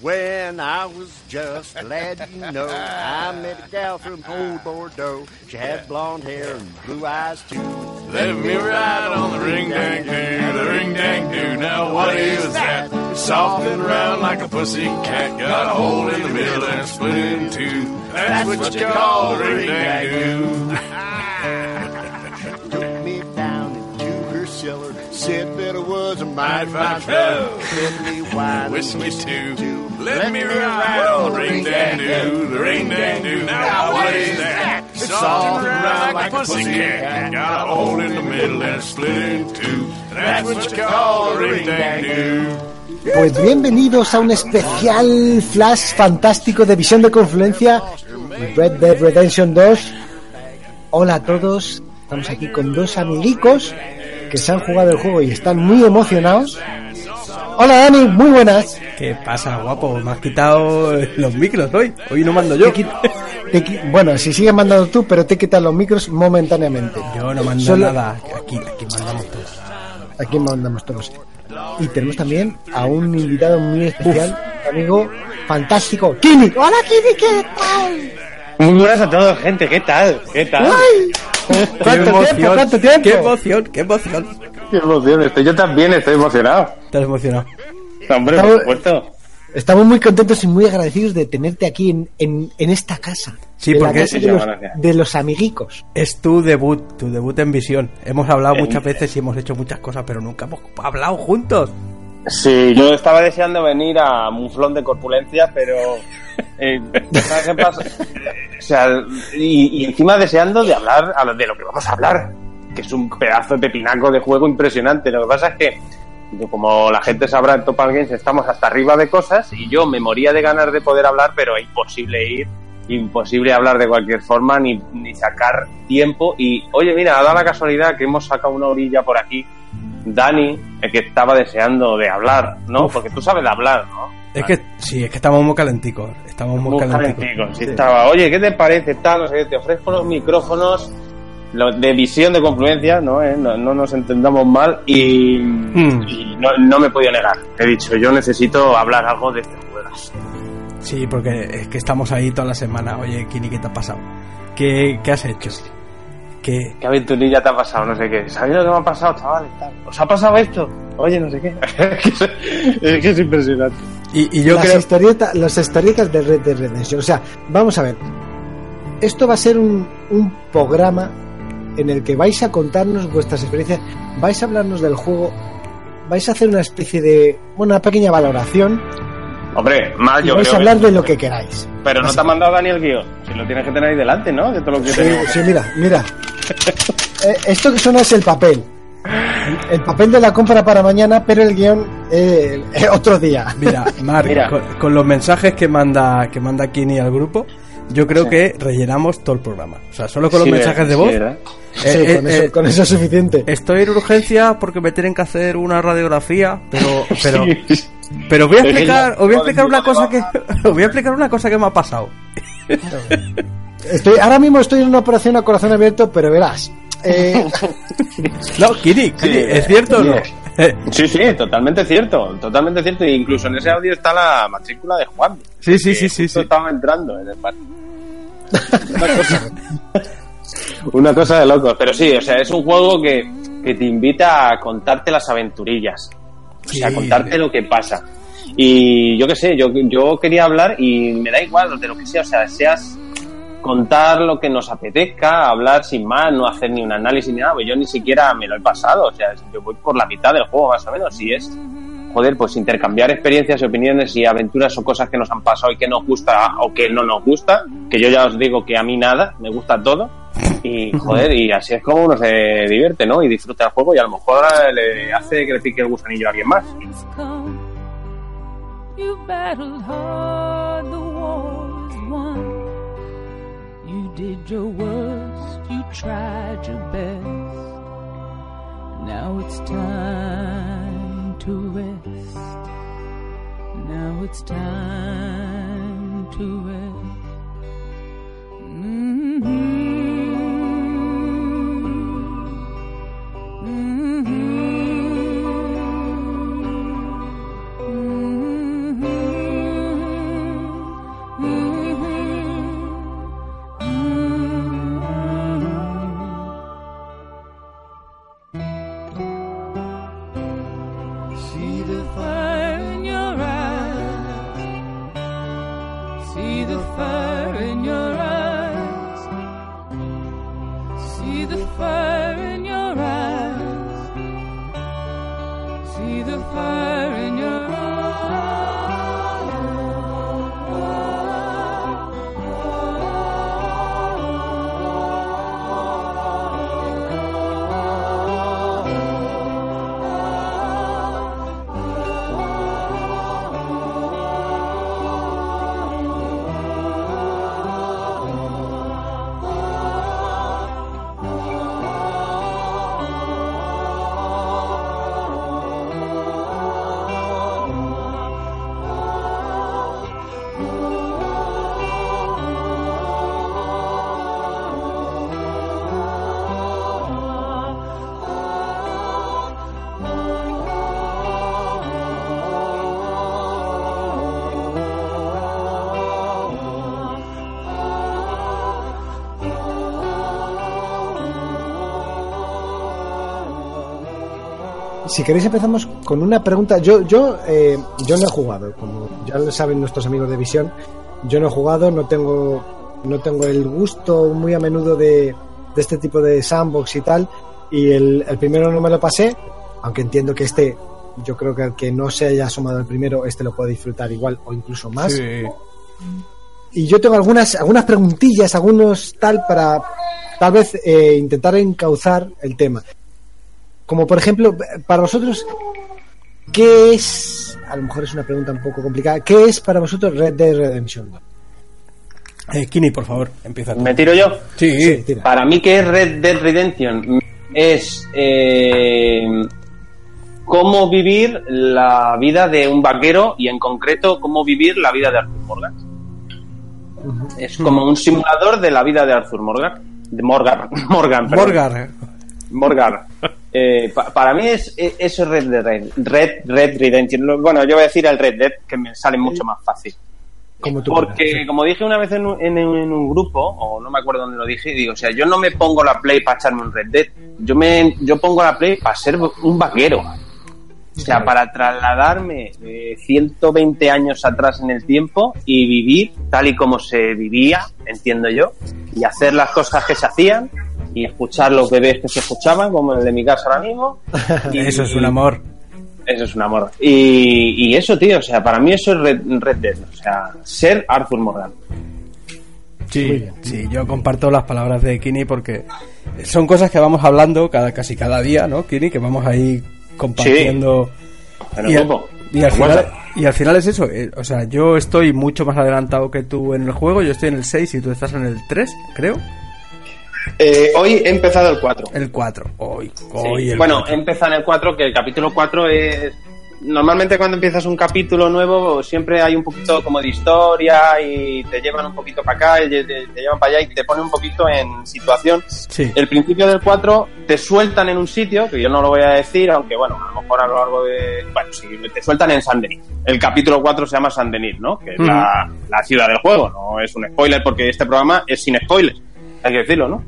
When I was just a lad, you know, I met a gal from old Bordeaux. She had blonde hair and blue eyes too. Let me ride on the ring dang doo, the ring dang doo. Now what is that? Soft and round like a pussy cat. Got a hole in the middle and split in two. That's what you call a ring dang Took me down into her cellar, said that I was a mighty fine fellow. Said me wine, Whiskey too. Let me ride on the ring dang doo, the ring dang doo. Now what is that? It's soft and round like a pussy cat. Got a hole in the middle and split in two. That's what you call a ring dang doo. Pues bienvenidos a un especial flash fantástico de visión de confluencia Red Dead Redemption 2. Hola a todos, estamos aquí con dos amiguicos que se han jugado el juego y están muy emocionados. Hola Dani, muy buenas. ¿Qué pasa, guapo? Me has quitado los micros hoy. Hoy no mando yo. Te te bueno, si sigues mandando tú, pero te quitan los micros momentáneamente. Yo no mando Solo- nada. Aquí, aquí mandamos todos. Aquí mandamos todos. Y tenemos también a un invitado muy especial, amigo fantástico, Kini. Hola Kini, ¿qué tal? Muy buenas a todos, gente. ¿Qué tal? ¿Qué tal? ¡Ay! ¡Qué ¿Cuánto emoción! tiempo? ¿Cuánto tiempo? ¡Qué emoción! ¡Qué emoción! Qué emoción. Estoy, yo también estoy emocionado. Estás emocionado. Hombre, Estamos- por supuesto. Estamos muy contentos y muy agradecidos de tenerte aquí en, en, en esta casa. Sí, de la porque- casa de los, de los amiguicos. Es tu debut, tu debut en visión. Hemos hablado Eh, muchas veces y hemos hecho muchas cosas, pero nunca hemos hablado juntos. Sí, yo estaba deseando venir a Muflón de Corpulencia, pero. eh. O sea, y, y encima deseando de hablar a lo- de lo que vamos a hablar, que es un pedazo de pepinaco de juego impresionante. Lo que pasa es que, como la gente sabrá en Topal Games, estamos hasta arriba de cosas y yo me moría de ganas de poder hablar, pero es imposible ir, imposible hablar de cualquier forma, ni, ni sacar tiempo. Y, oye, mira, ha dado la casualidad que hemos sacado una orilla por aquí Dani, el que estaba deseando de hablar, ¿no? Uf. Porque tú sabes de hablar, ¿no? Es que, sí, es que estamos muy calenticos. Estamos muy, Muy calenticos. sí, estaba, oye, ¿qué te parece? Tal, no sé te ofrezco los micrófonos lo- de visión de confluencia, ¿no? ¿Eh? No, no nos entendamos mal y, Hmm. y no, no me he podido negar. He dicho, yo necesito hablar algo de este juego. Sí, porque es que estamos ahí toda la semana. Oye, Kini, ¿qué te ha pasado? ¿Qué, qué has hecho? ¿Qué? ¿Qué aventurilla te ha pasado? No sé qué. ¿Sabéis lo que me ha pasado, chavales? ¿Os ha pasado esto? Oye, no sé qué. es que es impresionante. Y, y yo las, creo... historietas, las historietas de Red Dead Redemption. O sea, vamos a ver. Esto va a ser un, un programa en el que vais a contarnos vuestras experiencias, vais a hablarnos del juego, vais a hacer una especie de, bueno, una pequeña valoración Hombre, más yo vais a creo hablar que- de lo que queráis. Pero no te ha mandado Daniel guion. Si lo tienes que tener ahí delante, ¿no? De todo lo que Sí, tenemos. sí, mira, mira. Eh, esto que suena es el papel. El papel de la compra para mañana, pero el guion eh, eh, otro día. Mira, Marc, Mira. Con, con los mensajes que manda que manda Kini al grupo, yo creo que rellenamos todo el programa. O sea, solo con los Sí, mensajes de sí, voz. eh, Sí, eh, con, eso, eh, con eso es suficiente. Estoy en urgencia porque me tienen que hacer una radiografía, pero pero Sí. Pero voy a explicar, os voy a explicar una cosa que os voy a explicar una cosa que me ha pasado. Estoy, ahora mismo estoy en una operación a corazón abierto, pero verás. eh, No, Kini, Kini, Sí, ¿es cierto o no? Eh, Sí, sí, totalmente cierto, totalmente cierto. E incluso en ese audio está la matrícula de Juan. Sí, sí, sí, sí, sí. Estaba entrando en el. Una cosa, una cosa de locos. Pero sí, o sea, es un juego que, que te invita a contarte las aventurillas. O sea, Sí. contarte lo que pasa. Y yo qué sé, yo, yo quería hablar y me da igual de lo que sea, o sea, seas contar lo que nos apetezca, hablar sin más, no hacer ni un análisis ni nada, pues yo ni siquiera me lo he pasado, o sea, yo voy por la mitad del juego más o menos, y es, joder, pues intercambiar experiencias y opiniones y aventuras o cosas que nos han pasado y que nos gusta o que no nos gusta, que yo ya os digo que a mí nada, me gusta todo, y joder, y así es como uno se divierte, ¿no? Y disfruta el juego y a lo mejor le hace que le pique el gusanillo a alguien más. You did your worst, you tried your best. Now it's time to rest. Now it's time to rest. See Si queréis empezamos con una pregunta. Yo, yo, eh, yo no he jugado, como ya lo saben nuestros amigos de Visión. Yo no he jugado, no tengo, no tengo el gusto muy a menudo de, de este tipo de sandbox y tal. Y el, el primero no me lo pasé, aunque entiendo que este, yo creo que el que no se haya asomado al primero, este lo puede disfrutar igual o incluso más. Sí. Y yo tengo algunas, algunas preguntillas, algunos tal para tal vez eh, intentar encauzar el tema. Como por ejemplo, para vosotros, ¿qué es? A lo mejor es una pregunta un poco complicada. ¿Qué es para vosotros Red Dead Redemption 2? Eh, Kini, por favor, empieza. tú. ¿Me tiro yo? Sí, Sí, tira. Para mí, ¿qué es Red Dead Redemption? Es eh, cómo vivir la vida de un vaquero y, en concreto, cómo vivir la vida de Arthur Morgan. Es como un simulador de la vida de Arthur Morgan. De Morgan. Morgan, perdón. Morgar. Morgan. Eh, pa- para mí es, es- eso es Red Dead Red, Red, Red Redemption. Bueno, yo voy a decir el Red Dead, que me sale mucho más fácil. Como tú Porque, quieras, sí. como dije una vez en un, en un- en un grupo, o no me acuerdo dónde lo dije, digo, o sea, yo no me pongo la Play para echarme un Red Dead. Yo, me, yo pongo la Play para ser un vaquero. O sea, para trasladarme eh, 120 años atrás en el tiempo y vivir tal y como se vivía, entiendo yo, y hacer las cosas que se hacían y escuchar los bebés que se escuchaban, como el de mi casa ahora mismo. Y- Eso es un amor. eso es un amor. Y, y eso, tío, o sea, para mí eso es Red, Red Dead. O sea, ser Arthur Morgan. Sí, sí, yo comparto las palabras de Kini porque son cosas que vamos hablando cada casi cada día, ¿no, Kini? Que vamos ahí compartiendo. En el y, al, y al final, y al final es eso, eh, o sea, yo estoy mucho más adelantado que tú en el juego, yo estoy en el 6 y tú estás en el 3, creo. Eh, hoy he empezado el 4. El 4. Hoy, Sí. hoy el Bueno, 4. he empezado en el 4, que el capítulo 4 es... Normalmente cuando empiezas un capítulo nuevo siempre hay un poquito como de historia y te llevan un poquito para acá y te, te llevan para allá y te ponen un poquito en situación. Sí. El principio del 4 te sueltan en un sitio, que yo no lo voy a decir, aunque bueno, a lo mejor a lo largo de... Bueno, sí, te sueltan en Saint Denis. El capítulo 4 se llama Saint Denis, ¿no? Que es la, la ciudad del juego, no es un spoiler porque este programa es sin spoilers. Hay que decirlo, ¿no?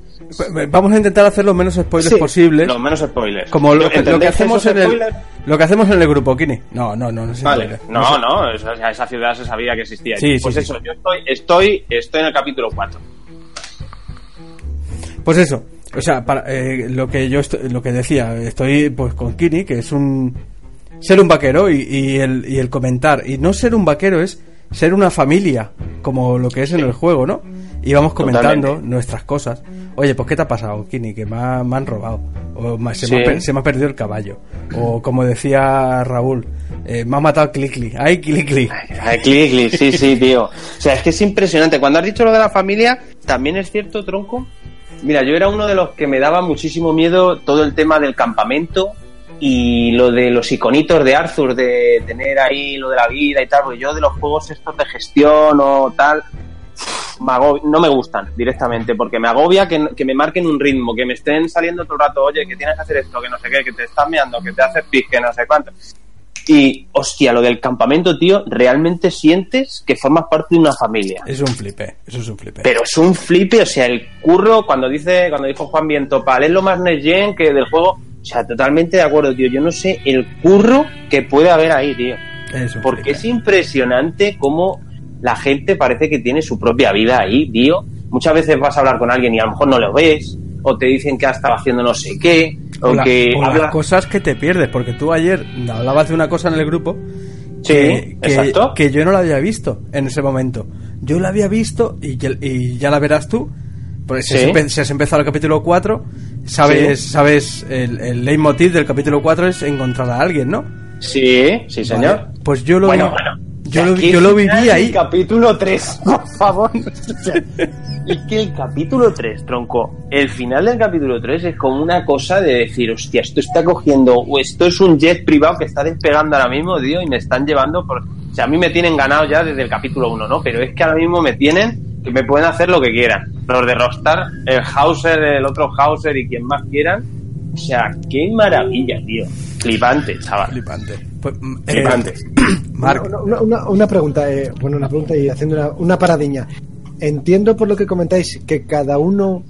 Vamos a intentar hacer los menos spoilers Sí. posibles. Los menos spoilers. Como lo que, lo que ¿Entendéis hacemos en el lo que hacemos en el grupo Kini. No, no, no, no es Vale. spoiler. No, sé. no, esa, esa ciudad se sabía que existía. Sí, pues sí, eso, yo estoy, estoy, estoy en el capítulo 4. Pues eso, o sea, para, eh, lo que yo estoy- lo que decía, estoy pues con Kini, que es un ser un vaquero y, y el, y el comentar y no ser un vaquero es ser una familia, como lo que es en el juego, ¿no? y vamos comentando Totalmente. nuestras cosas. Oye, pues ¿qué te ha pasado, Kini? Que me, ha- me han robado. O me- se, Sí. me ha, per- se me ha perdido el caballo. O como decía Raúl, eh, me ha matado Clicli. ¡Ay, Clicli! Ay, clic, clic, sí, sí, tío. O sea, es que es impresionante. Cuando has dicho lo de la familia, también es cierto, tronco. Mira, yo era uno de los que me daba muchísimo miedo todo el tema del campamento y lo de los iconitos de Arthur, de tener ahí lo de la vida y tal, porque yo de los juegos estos de gestión o tal, me agobia- no me gustan directamente, porque me agobia que, que me marquen un ritmo, que me estén saliendo todo el rato, oye, que tienes que hacer esto, que no sé qué, que te estás meando, que te haces pis, que no sé cuánto. Y, hostia, lo del campamento, tío, realmente sientes que formas parte de una familia. Es un flipe, eso es un flipe. Pero es un flipe, o sea, el curro, cuando dice, cuando dijo Juan Viento, para es lo más next gen que del juego, o sea, totalmente de acuerdo, tío. Yo no sé el curro que puede haber ahí, tío. Es un Porque es impresionante cómo la gente parece que tiene su propia vida ahí, tío. Muchas veces vas a hablar con alguien y a lo mejor no lo ves, o te dicen que ha estado haciendo no sé qué, o, O, la- que o las habla... cosas que te pierdes, porque tú ayer hablabas de una cosa en el grupo Sí, que, que- que yo no la había visto en ese momento. Yo la había visto y, y ya la verás tú. Porque si, Sí. has, empe- si has empezado el capítulo 4, sabes, Sí. sabes el, el leitmotiv del capítulo 4 es encontrar a alguien, ¿no? Sí, sí, señor. Vale, Pues yo lo, Bueno, vi- bueno. yo lo, yo lo el viví ahí. Capítulo 3, por favor. Es que el capítulo 3, tronco, el final del capítulo 3 es como una cosa de decir, hostia, esto está cogiendo, o esto es un jet privado que está despegando ahora mismo, tío, y me están llevando por... O sea, a mí me tienen ganado ya desde el capítulo 1, ¿no? Pero es que ahora mismo me tienen que me pueden hacer lo que quieran. Los de Rockstar, el Hauser, el otro Hauser y quien más quieran. O sea, qué maravilla, tío. Flipante, chaval. Flipante. Pues, mm, eh, Flipante. Marc, Una, una- una- una pregunta, eh, bueno, una pregunta y haciendo una, una paradiña. Entiendo por lo que comentáis que cada uno,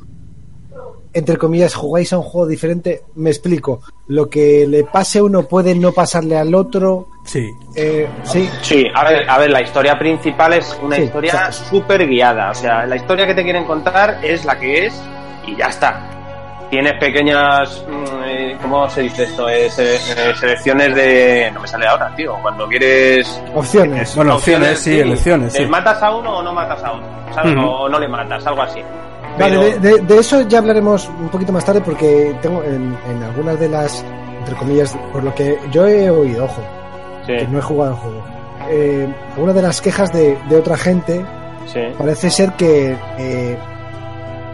entre comillas, jugáis a un juego diferente. Me explico. Lo que le pase a uno puede no pasarle al otro. sí. Eh, sí, Sí, a ver, a ver, la historia principal es una Sí, historia súper guiada. O sea, la historia que te quieren contar es la que es y ya está. Tienes pequeñas. mm, eh, ¿Cómo se dice esto? Eh, eh, selecciones de. No me sale ahora, tío. Cuando quieres. opciones. Bueno, opciones, sí, elecciones, ¿Le sí. matas a uno o no matas a uno? O no le matas, algo así. Vale, Pero- de, de- de eso ya hablaremos un poquito más tarde porque tengo en, en algunas de las, entre comillas, por lo que yo he oído, ojo, Sí, que no he jugado el juego, eh, algunas de las quejas de, de otra gente sí. parece ser que eh,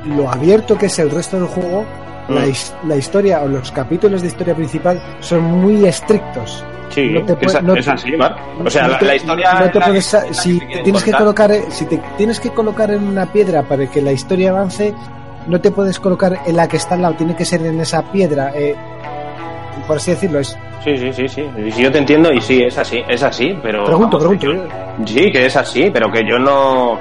lo abierto que es el resto del juego, la, Mm. la historia o los capítulos de historia principal son muy estrictos. Sí, No te es, no- es así, Marc. O sea, No la, te- la historia. no te puedes- la si te tienes que colocar si te tienes que colocar en una piedra para que la historia avance no te puedes colocar en la que está al lado tiene que ser en esa piedra eh, por así decirlo es Sí, sí, sí, sí. Yo te entiendo y sí, es así, es así, pero... pregunto vamos, pregunto yo- Sí, que es así, pero que yo no,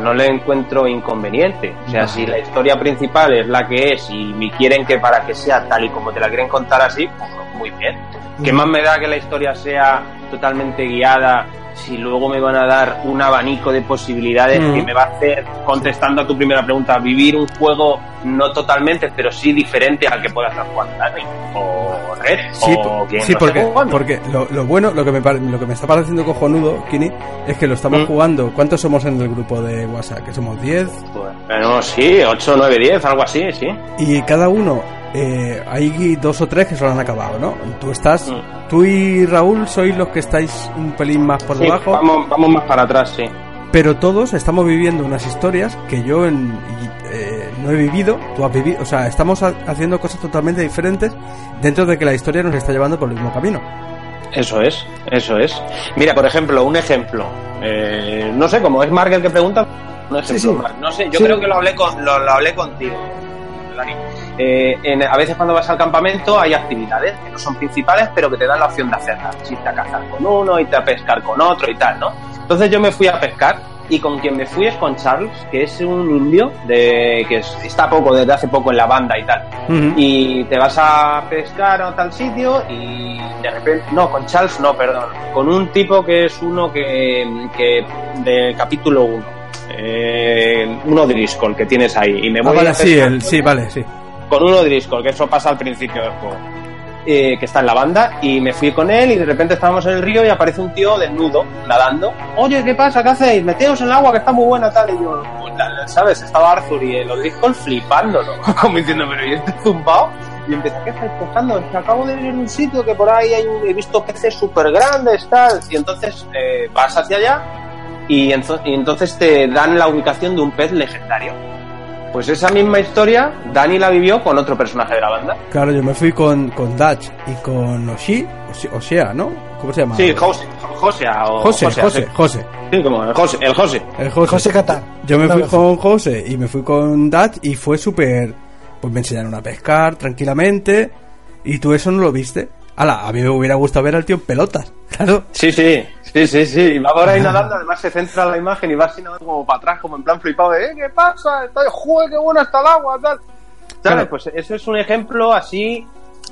no le encuentro inconveniente. O sea, si la historia principal es la que es y me quieren que para que sea tal y como te la quieren contar así, pues muy bien. ¿Qué más me da que la historia sea totalmente guiada si luego me van a dar un abanico de posibilidades Mm. que me va a hacer, contestando a tu primera pregunta, vivir un juego no totalmente, pero sí diferente al que pueda estar jugando Dani, o Red, Sí, o quien sí, esté porque, porque lo, lo bueno, lo que, me, lo que me está pareciendo cojonudo, Kini, es que lo estamos Mm. jugando. ¿Cuántos somos en el grupo de WhatsApp? Que somos 10. Bueno, sí, 8, 9, 10, algo así, sí. Y cada uno, eh, hay dos o tres que se lo han acabado, ¿no? Tú estás, Mm. tú y Raúl sois los que estáis un pelín más por Sí, debajo, vamos, vamos más para atrás, sí. pero todos estamos viviendo unas historias que yo en- eh, no he vivido, tú has vivido, o sea, estamos ha- haciendo cosas totalmente diferentes dentro de que la historia nos está llevando por el mismo camino. Eso es, eso es. Mira, por ejemplo, un ejemplo. Eh, no sé, como es Mark el que pregunta, un ejemplo, Sí, sí. Mark. No sé, yo Sí. creo que lo hablé, con, lo, lo hablé contigo, Dani. Eh, en- a veces cuando vas al campamento hay actividades que no son principales, pero que te dan la opción de hacerlas. Irte a cazar con uno, irte a pescar con otro y tal, ¿no? Entonces yo me fui a pescar y con quien me fui es con Charles, que es un indio de que es- está poco, desde hace poco en la banda y tal y te vas a pescar a tal sitio y de repente, no, con Charles no, perdón, con un tipo que es uno que, que del capítulo 1, eh, uno Driscoll que tienes ahí y me Ah, voy vale, a sí, el, sí, vale, sí. Con uno Driscoll, que eso pasa al principio del juego. eh, que está en la banda, y me fui con él y de repente estábamos en el río y aparece un tío desnudo, nadando. Oye, ¿qué pasa? ¿Qué hacéis? Meteos en el agua que está muy buena tal. Y yo, ¿sabes? Estaba Arthur y el O'Driscoll flipando, ¿no? Como diciendo, pero ¿y este zumbao? Y empecé, ¿qué estáis pescando? Es que acabo de ir en un sitio que por ahí hay he visto peces súper grandes, tal. Y entonces eh, vas hacia allá y entonces te dan la ubicación de un pez legendario. Pues esa misma historia, Dani la vivió con otro personaje de la banda. Claro, yo me fui con, con Dutch y con Oshi, Oshi- Osea, ¿no? ¿Cómo se llama? Sí, José, José o José, José, José, sí. José. Sí, como el José, el José. El José. José Qatar. Yo me fui con José y me fui con Dutch y fue súper... Pues me enseñaron a pescar tranquilamente y tú eso no lo viste. Ala, a mí me hubiera gustado ver al tío en pelotas, claro. Sí, sí, sí, sí, sí. Y va por ahí nadando, además se centra la imagen y va así nadando como para atrás, como en plan flipado de, ¿eh? ¿Qué pasa? Está, ¡Joder, qué bueno está el agua! Tal. ¿Sabes? Claro. Pues eso es un ejemplo así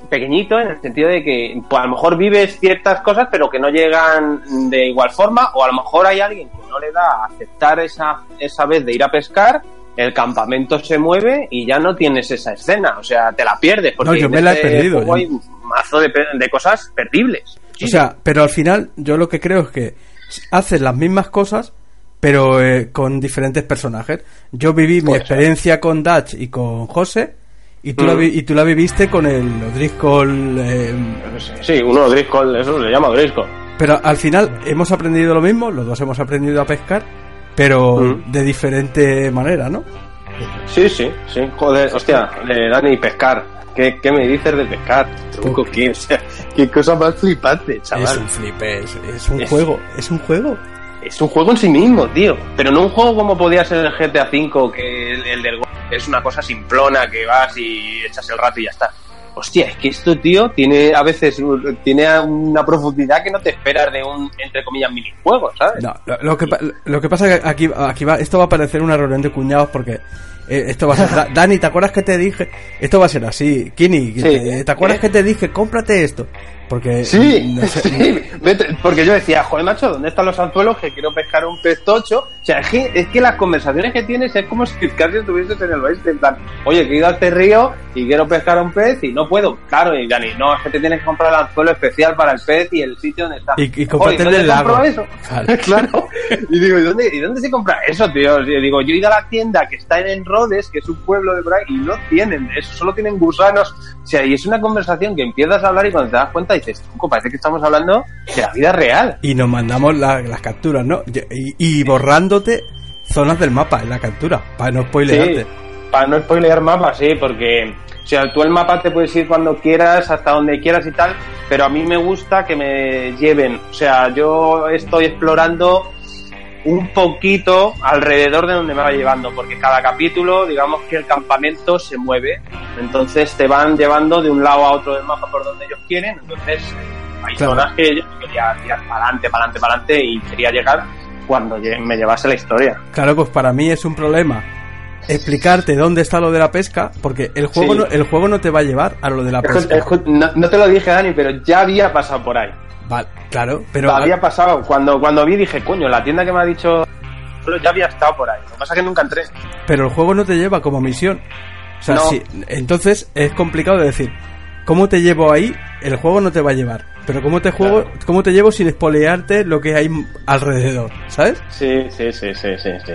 pequeñito en el sentido de que pues, a lo mejor vives ciertas cosas pero que no llegan de igual forma o a lo mejor hay alguien que no le da a aceptar esa, esa vez de ir a pescar el campamento se mueve y ya no tienes esa escena, o sea, te la pierdes porque No, yo me la he perdido, hay mazo de, de cosas perdibles. O sea, pero al final yo lo que creo es que haces las mismas cosas, pero eh, con diferentes personajes. Yo viví mi experiencia con Dutch y con José, y tú, la, Mm. vi- y tú la viviste con el O'Driscoll. eh, Sí, uno Driscoll, eso se llama Driscoll. pero al final hemos aprendido lo mismo, los dos hemos aprendido a pescar, pero Mm. de diferente manera, ¿no? Sí, sí, sí. Joder, hostia, eh, Dani, pescar. ¿Qué, ¿Qué me dices de pescar? Tronco, ¿qué, o sea, qué cosa más flipante, chaval. Es un flipe, es, un Es- juego, es un juego. Es un juego en sí mismo, tío. Pero no un juego como podía ser el GTA V, que el, el del es una cosa simplona que vas y echas el rato y ya está. Hostia, es que esto, tío, tiene a veces tiene una profundidad que no te esperas de un, entre comillas, minijuego, ¿sabes? No, lo, lo que, lo que pasa es que aquí, aquí va, esto va a parecer una reunión de cuñados porque eh, esto va a ser... Da- Dani, ¿te acuerdas que te dije? Esto va a ser así. Kini, Sí. ¿te, te acuerdas que te dije? Cómprate esto. Porque... Sí, no sé- sí. Porque yo decía, joder, macho, ¿dónde están los anzuelos que quiero pescar un pez tocho? O sea, es que, es que las conversaciones que tienes es como si casi estuvieses en el oeste, en plan, oye, que he ido a este río y quiero pescar un pez y no puedo. Claro, y Dani, no, es que te tienes que comprar el anzuelo especial para el pez y el sitio donde está. Y- y cómprate el ¿dónde del compro lago. eso? Claro. Claro. Y digo, ¿y dónde, ¿y dónde se compra eso, tío? Y digo, yo he ido a la tienda que está en Rhodes, que es un pueblo de por ahí, y no tienen eso, solo tienen gusanos. O sea, y es una conversación que empiezas a hablar y cuando te das cuenta dices, tronco, parece que estamos hablando de la vida real. Y nos mandamos la- las capturas, ¿no? Y, y borrándote zonas del mapa en la captura, para no spoilearte. Sí, para no spoilear mapas, sí, porque o sea, tú el mapa te puedes ir cuando quieras, hasta donde quieras y tal, pero a mí me gusta que me lleven. O sea, yo estoy explorando un poquito alrededor de donde me va llevando, porque cada capítulo, digamos que el campamento se mueve, entonces te van llevando de un lado a otro del mapa por donde ellos quieren, entonces hay Claro. zonas que yo quería tirar para adelante, para adelante, para adelante y quería llegar cuando me llevase la historia. Claro, pues para mí es un problema explicarte dónde está lo de la pesca, porque el juego, Sí. no, el juego no te va a llevar a lo de la pesca. no, no te lo dije, Dani, pero ya había pasado por ahí. Vale, claro, pero... había pasado. Cuando, cuando vi dije, coño, la tienda que me ha dicho ya había estado por ahí. Lo que pasa es que nunca entré. pero el juego no te lleva como misión. O sea, No. sí, entonces es complicado de decir, ¿cómo te llevo ahí? El juego no te va a llevar. Pero ¿cómo te, juego, ¿cómo te llevo sin espolearte lo que hay alrededor? ¿Sabes? Sí, sí, sí, sí, sí, sí.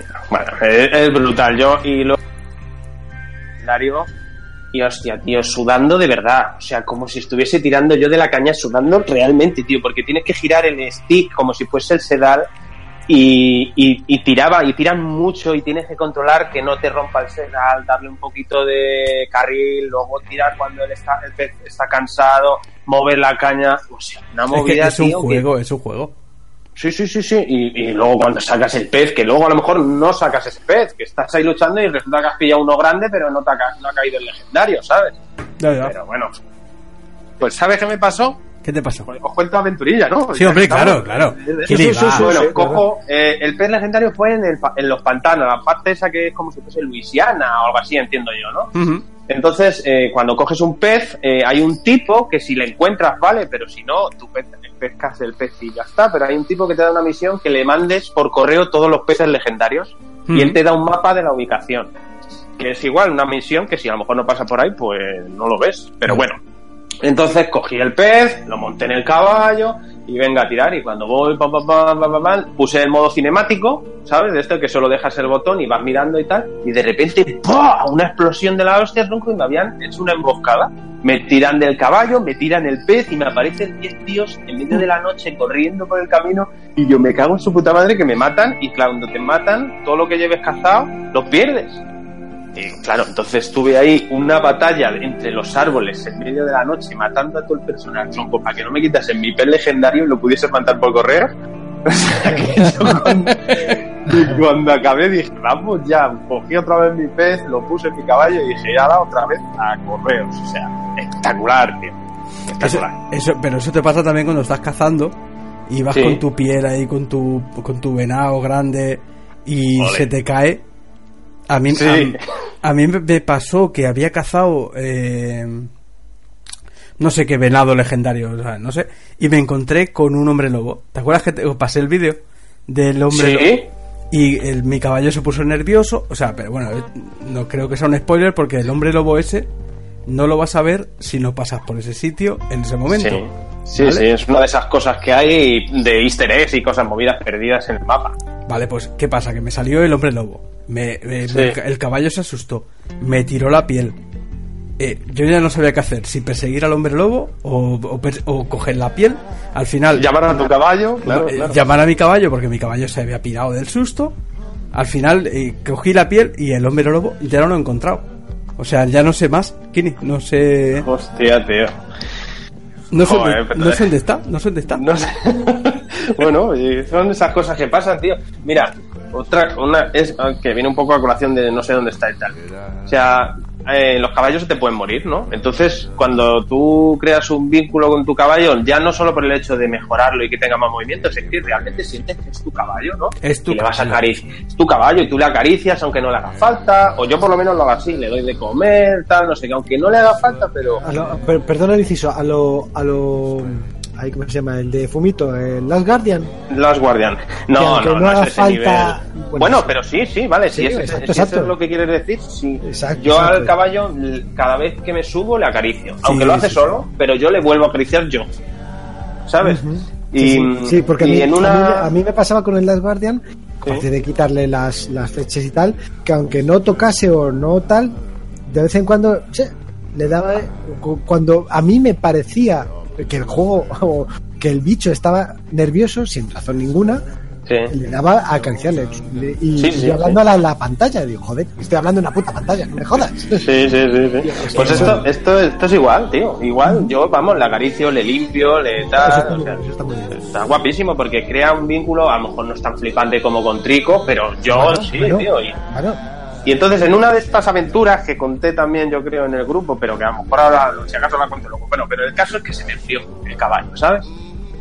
Sí. Bueno, es, es brutal. Yo y lo Dario y hostia, tío, sudando de verdad. O sea, como si estuviese tirando yo de la caña sudando realmente, tío, porque tienes que girar el stick como si fuese el sedal y, y, y tiraba, y tiran mucho y tienes que controlar que no te rompa el sedal, darle un poquito de carril, luego tirar cuando el, está, el pez está cansado, mover la caña. O sea, una Es que movida, es un tío, que- juego, es un juego. Sí, sí, sí, sí. Y, y luego cuando sacas el pez, que luego a lo mejor no sacas ese pez, que estás ahí luchando y resulta que has pillado uno grande, pero no, te ha, ca- no ha caído el legendario, ¿sabes? Ya, ya. Pero bueno. Pues ¿sabes qué me pasó? ¿Qué te pasó? Pues os cuento aventurilla, ¿no? Sí, hombre, claro, claro. Sí, sí, sí, bueno, cojo eh, el pez legendario fue en, el en los pantanos, la parte esa que es como si fuese Luisiana o algo así, entiendo yo, ¿no? Entonces, eh, cuando coges un pez, eh, hay un tipo que si le encuentras, vale, pero si no, tú pe- pescas el pez y ya está. Pero hay un tipo que te da una misión que le mandes por correo todos los peces legendarios y él te da un mapa de la ubicación. Que es igual una misión que si a lo mejor no pasa por ahí, pues no lo ves. Pero bueno, Entonces cogí el pez, lo monté en el caballo y venga a tirar. Y cuando voy, pam, pam, pam, pam, puse el modo cinemático, ¿sabes? De esto que solo dejas el botón y vas mirando y tal. Y de repente, ¡pua! Una explosión de la hostia, tronco, y me habían hecho una emboscada. Me tiran del caballo, me tiran el pez y me aparecen 10 tíos en medio de la noche corriendo por el camino. Y yo me cago en su puta madre que me matan. Y claro, cuando te matan, todo lo que lleves cazado, lo pierdes. Y claro, entonces tuve ahí una batalla entre los árboles en medio de la noche, matando a todo el personal, tronco, para que no me quitasen mi pez legendario y lo pudiese mandar por correo. O sea, que yo y cuando acabé dije, vamos ya, cogí otra vez mi pez, lo puse en mi caballo y dije, ya otra vez a correos. O sea, espectacular, tío. Espectacular. eso- pero eso te pasa también cuando estás cazando y vas Sí. con tu piel ahí, con tu, con tu venado grande y se te cae. A mí, Sí. a, a mí me pasó que había cazado eh, no sé qué venado legendario, o sea, no sé, y me encontré con un hombre lobo. ¿Te acuerdas que te pasé el vídeo del hombre Sí. lobo? Y el- mi caballo se puso nervioso, o sea, pero bueno, eh, no creo que sea un spoiler porque el hombre lobo ese no lo vas a ver si no pasas por ese sitio en ese momento. Sí, sí, ¿Vale? sí, es una de esas cosas que hay de easter eggs y cosas movidas perdidas en el mapa. Vale, pues, ¿qué pasa? Que me salió el hombre lobo. Me, me- Sí. el, ca- el caballo se asustó. Me tiró la piel. Eh, yo ya no sabía qué hacer. Si perseguir al hombre lobo o, o o coger la piel. Al final, Llamar a tu caballo, claro, eh, claro. llamar a mi caballo porque mi caballo se había pirado del susto. Al final, eh, cogí la piel y el hombre lobo ya no lo he encontrado. O sea, ya no sé más. Kini, no sé. Hostia, tío. No sé, Joder, no sé dónde está. No sé dónde está. No sé. bueno, son esas cosas que pasan, tío. Mira, otra, una es ah, que viene un poco a colación de no sé dónde está y tal. O sea, eh, los caballos se te pueden morir, ¿no? Entonces, cuando tú creas un vínculo con tu caballo, ya no solo por el hecho de mejorarlo y que tenga más movimientos, es que realmente sientes que es tu caballo, ¿no? Es tu y le vas a acariciar. Es tu caballo y tú le acaricias aunque no le haga falta, o yo por lo menos lo hago así, le doy de comer, tal, no sé qué, aunque no le haga falta, pero. A lo- per- perdona el inciso, a lo, a lo, ahí, ¿cómo se llama? El de Fumito, el Last Guardian. Last Guardian. No, no, no no, haga es ese falta- nivel. bueno, Bueno, sí. pero sí, sí, vale. Sí, si, exacto, si eso exacto. es lo que quieres decir, sí. Exacto, yo exacto. al caballo, cada vez que me subo, le acaricio. Aunque lo hace solo, pero yo le vuelvo a acariciar yo. ¿Sabes? Ujú. Y, Sí, porque a mí, en a, una. mí, a mí me pasaba con el Last Guardian, aparte de quitarle las, las flechas y tal, que aunque no tocase o no tal, de vez en cuando le daba. cu- Cuando a mí me parecía que el juego o que el bicho estaba nervioso, sin razón ninguna, Sí. le daba a acariciarle. Le- Y Sí, sí, yo hablando a la, la pantalla, digo, joder, estoy hablando en una puta pantalla, no me jodas. Sí, sí, sí, sí. Pues esto, esto, esto es igual, tío. Igual, yo, vamos, le acaricio, le limpio, le tal. está o sea, está guapísimo porque crea un vínculo, a lo mejor no es tan flipante como con Trico, pero yo Bueno, sí, bueno, tío. Y, bueno, y entonces en una de estas aventuras que conté también yo creo en el grupo, pero que a lo mejor ahora, si acaso la cuento luego. Bueno, pero el caso es que se me enfrió el caballo, ¿sabes?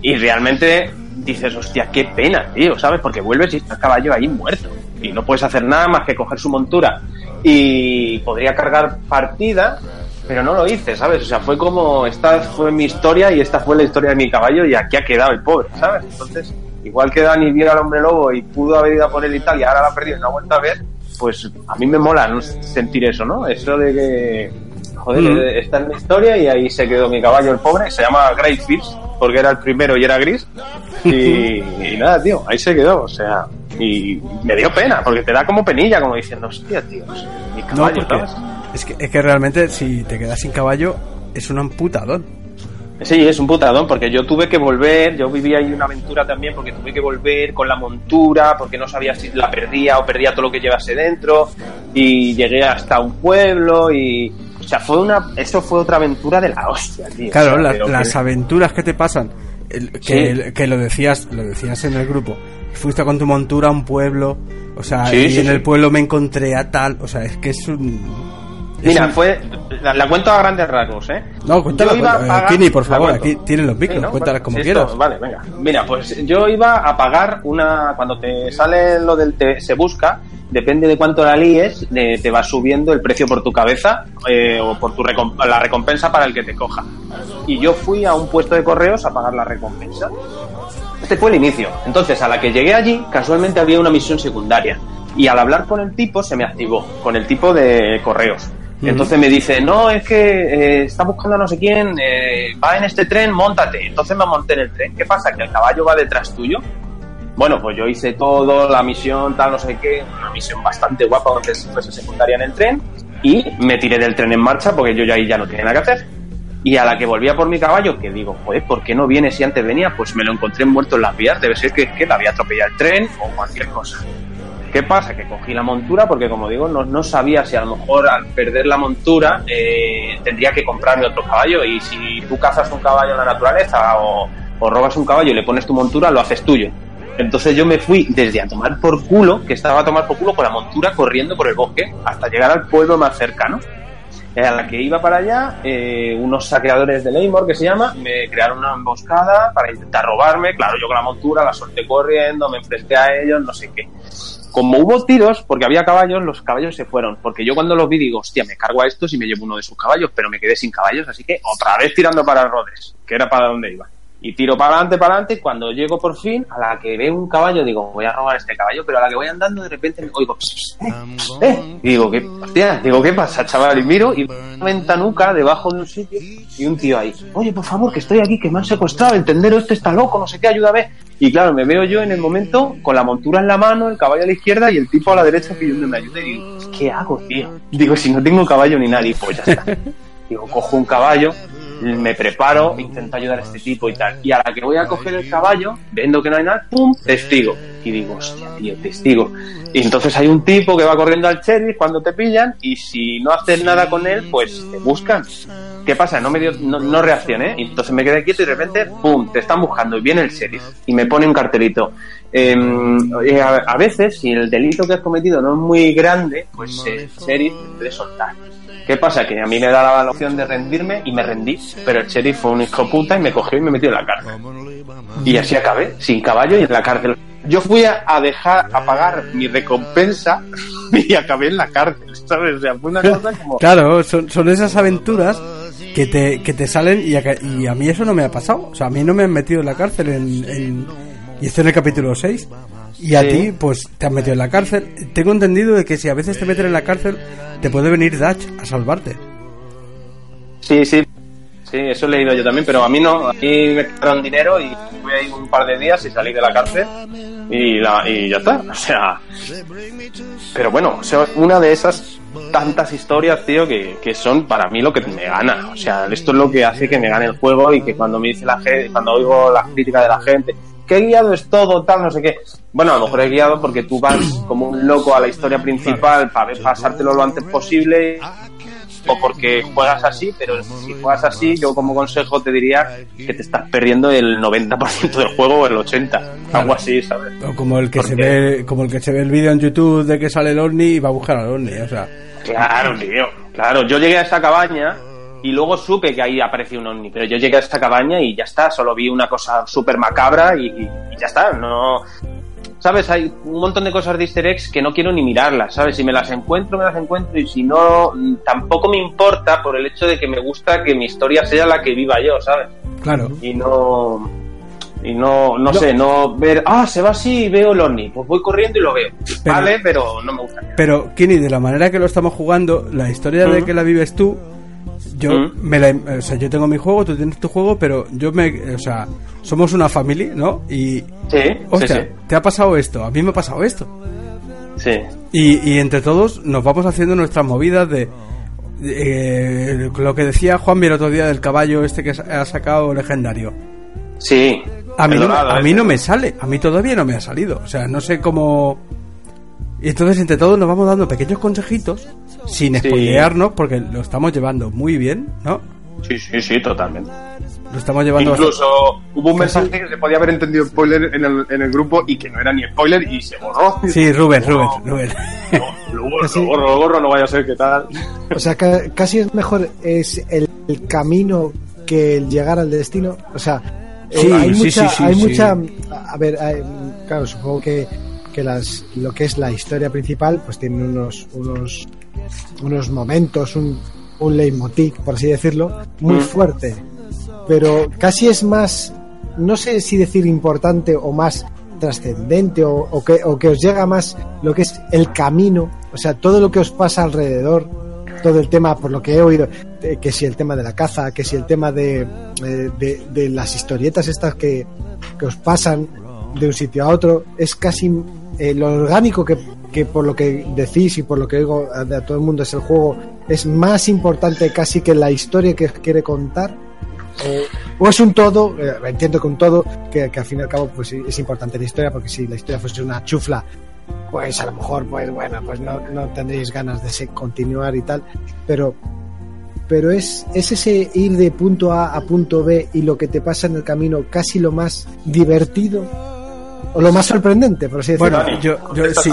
Y realmente dices, hostia, qué pena, tío, ¿sabes? Porque vuelves y está el caballo ahí muerto. Y no puedes hacer nada más que coger su montura. Y podría cargar partida, pero no lo hice, ¿sabes? O sea, fue como, esta fue mi historia y esta fue la historia de mi caballo y aquí ha quedado el pobre, ¿sabes? Entonces, igual que Dani vio al hombre lobo y pudo haber ido a por él y tal, y ahora la ha perdido y no ha vuelto a ver, pues a mí me mola ¿no? sentir eso, ¿no? Eso de que, joder, Mm. está en mi historia y ahí se quedó mi caballo el pobre, se llama Great Fierce, porque era el primero y era gris, y, y nada, tío, ahí se quedó, o sea, y me dio pena, porque te da como penilla, como diciendo, hostia, tío, sea, mi No, caballo, porque ¿sabes? es que, es que realmente si te quedas sin caballo es un amputadón. Sí, es un putadón, porque yo tuve que volver, yo viví ahí una aventura también, porque tuve que volver con la montura, porque no sabía si la perdía o perdía todo lo que llevase dentro, y llegué hasta un pueblo y... O sea, fue una... Eso fue otra aventura de la hostia, tío. Claro, O sea, la- pero las que- aventuras que te pasan, el- que, Sí. el- que lo decías, lo decías en el grupo. Fuiste con tu montura a un pueblo, o sea, Sí, y sí, en el pueblo me encontré a tal, o sea, es que es un Mira, un- fue... La, la cuento a grandes rasgos, ¿eh? No, cuéntala. Eh, pagar- Kini, por favor, aquí tienen los micros, Sí, como si quieras. esto- vale, venga. Mira, pues yo iba a pagar una. Cuando te sale lo del te- se busca, depende de cuánto la líes, de- te va subiendo el precio por tu cabeza eh, o por tu recom- la recompensa para el que te coja. Y yo fui a un puesto de correos a pagar la recompensa. Este fue el inicio. Entonces, a la que llegué allí, casualmente había una misión secundaria. Y al hablar con el tipo, se me activó, con el tipo de correos. Entonces me dice, no, es que eh, está buscando no sé quién, eh, va en este tren, montate. Entonces me monté en el tren. ¿Qué pasa? Que el caballo va detrás tuyo. Bueno, pues yo hice todo, la misión, tal, no sé qué, una misión bastante guapa, aunque fuese secundaria en el tren, y me tiré del tren en marcha porque yo ya ahí ya no tenía nada que hacer. Y a la que volvía por mi caballo, que digo, joder, ¿por qué no viene si antes venía? Pues me lo encontré muerto en las vías, debe ser que, que le había atropellado el tren o cualquier cosa. ¿Qué pasa? Que cogí la montura porque, como digo, no, no sabía si a lo mejor al perder la montura eh, tendría que comprarme otro caballo. Y si tú cazas un caballo en la naturaleza o, robas un caballo y le pones tu montura, lo haces tuyo. Entonces yo me fui desde a tomar por culo, que estaba a tomar por culo con la montura corriendo por el bosque, hasta llegar al pueblo más cercano. Eh, A la que iba para allá, eh, unos saqueadores de Neymar, que se llama, me crearon una emboscada para intentar robarme. Claro, yo con la montura la solté corriendo, me enfrenté a ellos, no sé qué. Como hubo tiros, porque había caballos, los caballos se fueron. Porque yo cuando los vi digo, hostia, me cargo a estos y me llevo uno de sus caballos, pero me quedé sin caballos, así que otra vez tirando para Rodres, que era para donde iba. Y tiro para adelante, para adelante, y cuando llego por fin, a la que veo un caballo, digo, voy a robar este caballo, pero a la que voy andando, de repente me oigo, "Pss, pss, eh, eh". Y digo, ¿qué, hostia? Digo, ¿qué pasa, chaval? Y miro, y una ventanuca debajo de un sitio, y un tío ahí, oye, por favor, que estoy aquí, que me han secuestrado, el tendero este está loco, no sé qué, ayúdame. Y claro, me veo yo en el momento con la montura en la mano, el caballo a la izquierda y el tipo a la derecha pidiéndome ayuda. Y digo, ¿qué hago, tío? Digo, si no tengo caballo ni nadie, pues ya está. Digo, cojo un caballo, me preparo, intento ayudar a este tipo y tal. Y a la que voy a coger el caballo, viendo que no hay nada, ¡pum! Testigo. Y digo, hostia, tío, testigo. Y entonces hay un tipo que va corriendo al sheriff cuando te pillan y si no haces nada con él, pues te buscan. ¿Qué pasa? No me dio, no, no reaccioné. Y entonces me quedé quieto y de repente, ¡pum! Te están buscando y viene el sheriff y me pone un cartelito. Em, eh, a, a veces, si el delito que has cometido no es muy grande, pues el sheriff te puede soltar. ¿Qué pasa? Que a mí me daba la opción de rendirme y me rendí, pero el sheriff fue un hijo puta y me cogió y me metió en la cárcel. Y así acabé, sin caballo y en la cárcel. Yo fui a, dejar, a pagar mi recompensa y acabé en la cárcel, ¿sabes? O sea, fue una cosa como... Claro, son, son esas aventuras que te, que te salen y a, y a mí eso no me ha pasado. O sea, a mí no me han metido en la cárcel en, y esto en el capítulo 6. Y a ti, pues, te han metido en la cárcel. Tengo entendido de que si a veces te meten en la cárcel, te puede venir Dutch a salvarte. Sí, sí. Sí, eso he leído yo también, pero a mí no. A mí me quitaron dinero y estuve ahí un par de días y salí de la cárcel y, la, y ya está. O sea. Pero bueno, o sea, una de esas tantas historias, tío, que, que son para mí lo que me gana. O sea, esto es lo que hace que me gane el juego y que cuando me dice la gente, cuando oigo la crítica de la gente, que guiado es todo, tal, no sé qué. Bueno, a lo mejor he guiado porque tú vas como un loco a la historia principal para pasártelo lo antes posible o porque juegas así, pero si juegas así, yo como consejo te diría que te estás perdiendo el 90% del juego o el 80%, algo así, ¿sabes? O como el que se ve, como el que se ve el vídeo en YouTube de que sale el ovni y va a buscar al ovni, o sea. Claro, tío, claro, yo llegué a esa cabaña y luego supe que ahí apareció un ovni, pero yo llegué a esta cabaña y ya está, solo vi una cosa súper macabra y, y ya está, no... ¿Sabes? Hay un montón de cosas de easter eggs que no quiero ni mirarlas, ¿sabes? Si me las encuentro, me las encuentro y si no, tampoco me importa por el hecho de que me gusta que mi historia sea la que viva yo, ¿sabes? Claro. y no y no no, sé no ver ah se va así y veo el ovni pues voy corriendo y lo veo Pero- vale pero no me gusta Pero, Kini, de la manera que lo estamos jugando, la historia de que la vives tú, yo me la, o sea, yo tengo mi juego, tú tienes tu juego, pero yo me, o sea, somos una familia, ¿no? Y, sí hostia, sí te ha pasado esto, a mí me ha pasado esto. sí. Y, y entre todos nos vamos haciendo nuestras movidas de, de, eh, lo que decía Juan el otro día del caballo este que ha sacado legendario. Sí. A mí, no, a mí no me sale, a mí todavía no me ha salido. O sea, no sé cómo. Y entonces, entre todos, nos vamos dando pequeños consejitos sin Sí. spoilearnos, porque lo estamos llevando muy bien, ¿no? sí sí sí totalmente Lo estamos llevando incluso hubo un ¿Qué mensaje que se podía haber entendido spoiler en el, en el grupo y que no era ni spoiler y se borró Sí, Rubén, Rubén, Rubén. lo borro, Sí. lo borro, lo borro, no vaya a ser que tal O sea, ca- casi es mejor es el, el camino que el llegar al destino. O sea, eh, Sí, hay sí, mucha, sí, sí, hay sí. mucha, a ver, hay- claro, supongo que que las lo que es la historia principal, pues tiene unos unos unos momentos, un un leitmotiv, por así decirlo, muy Mm. fuerte. Pero casi es más, no sé si decir importante o más trascendente o, o que, o que os llega más lo que es el camino, o sea, todo lo que os pasa alrededor, todo el tema, por lo que he oído, que si el tema de la caza, que si el tema de, eh, de, de las historietas estas que, que os pasan de un sitio a otro, es casi eh, lo orgánico que, que por lo que decís y por lo que digo de a todo el mundo es el juego, es más importante casi que la historia que quiere contar. O, o es un todo, eh, entiendo que un todo, que, que al fin y al cabo pues sí, es importante la historia, porque si la historia fuese una chufla, pues a lo mejor, pues bueno, pues no, no tendréis ganas de se- continuar y tal, pero pero es, es ese ir de punto A a punto B y lo que te pasa en el camino casi lo más divertido o lo más sorprendente, por así decirlo. Bueno, yo, yo sí.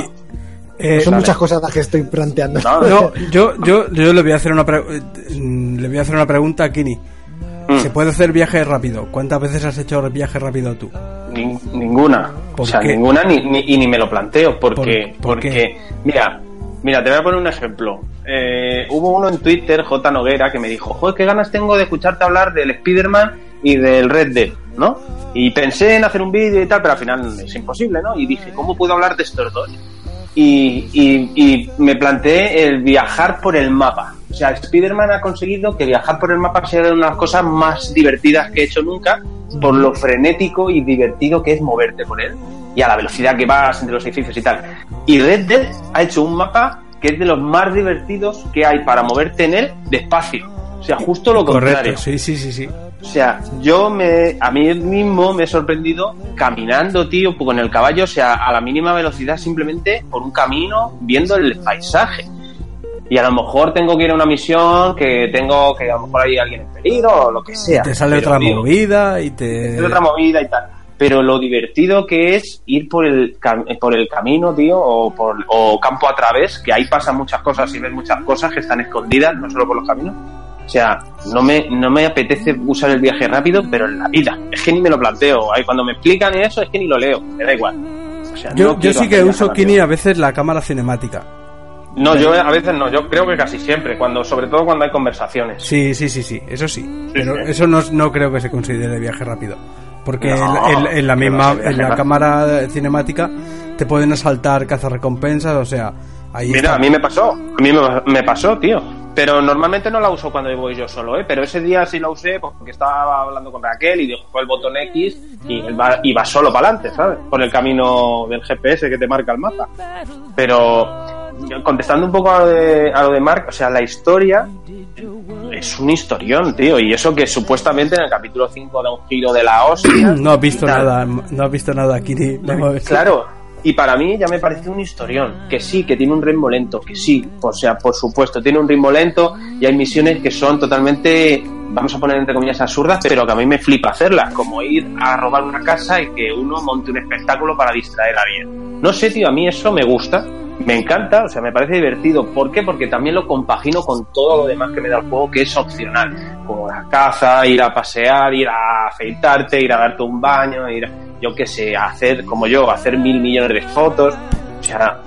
Eh, Son muchas cosas las que estoy planteando. No, yo, yo, yo le voy a hacer una pre- eh, le voy a hacer una pregunta a Kini. Mm. ¿Se puede hacer viaje rápido? ¿Cuántas veces has hecho viaje rápido tú? Nin- ninguna. ¿Por o sea, qué? ninguna ni, ni- y ni me lo planteo. Porque, ¿Por- por porque qué? mira, mira, te voy a poner un ejemplo. Eh, hubo uno en Twitter, J. Noguera, que me dijo, joder, qué ganas tengo de escucharte hablar del Spider-Man y del Red Dead, ¿no? Y pensé en hacer un vídeo y tal, pero al final es imposible, ¿no? Y dije, ¿cómo puedo hablar de estos dos? Y, me planteé el viajar por el mapa. O sea, Spider-Man ha conseguido que viajar por el mapa sea una de las cosas más divertidas que he hecho nunca, por lo frenético y divertido que es moverte por él, y a la velocidad que vas entre los edificios y tal. Y Red Dead ha hecho un mapa que es de los más divertidos que hay para moverte en él despacio. O sea, justo lo contrario. Correcto, sí, sí, sí, sí. O sea, yo me, a mí mismo me he sorprendido caminando, tío, con el caballo, o sea, a la mínima velocidad, simplemente por un camino, viendo el paisaje. Y a lo mejor tengo que ir a una misión, que tengo que a lo mejor hay alguien en peligro o lo que sea. te sale Pero, otra tío, movida y te... es otra movida y tal. Pero lo divertido que es ir por el, cam- por el camino, tío, o, por, o campo a través, que ahí pasan muchas cosas y ves muchas cosas que están escondidas, no solo por los caminos. O sea, no me, no me apetece usar el viaje rápido, pero en la vida. Es que ni me lo planteo. Ahí cuando me explican eso, es que ni lo leo. Me da igual. O sea, Yo, no yo sí que uso, Kini, a veces la cámara cinemática. No, yo a veces no. Yo creo que casi siempre. cuando Sobre todo cuando hay conversaciones. Sí, sí, sí, sí, eso sí. Pero sí. eso no, no creo que se considere viaje rápido. Porque No, en, en- en la misma, en la rápido. cámara cinemática te pueden asaltar cazarrecompensas, o sea, ahí Mira, está. a mí me pasó, a mí me, me pasó, tío. Pero normalmente no la uso cuando voy yo solo, ¿eh? Pero ese día sí la usé porque estaba hablando con Raquel y dejó el botón X y va, y va solo para adelante, ¿sabes? Por el camino del GPS que te marca el mapa. Pero contestando un poco a lo de, a lo de Mark, o sea, la historia es un historión, tío. Y eso que supuestamente en el capítulo 5 da un giro de la hostia. No has visto nada, no has visto nada, Claro, y para mí ya me parece un historión, que sí, que tiene un ritmo lento, que sí, o sea, por supuesto, tiene un ritmo lento y hay misiones que son totalmente, vamos a poner entre comillas, absurdas, pero que a mí me flipa hacerlas, como ir a robar una casa y que uno monte un espectáculo para distraer a alguien. No sé, tío, a mí eso me gusta, me encanta, o sea, me parece divertido. ¿Por qué? Porque también lo compagino con todo lo demás que me da el juego, que es opcional, como la caza, ir a pasear, ir a afeitarte, ir a darte un baño, ir, a- yo qué sé, a hacer, como yo, a hacer mil millones de fotos. O sea,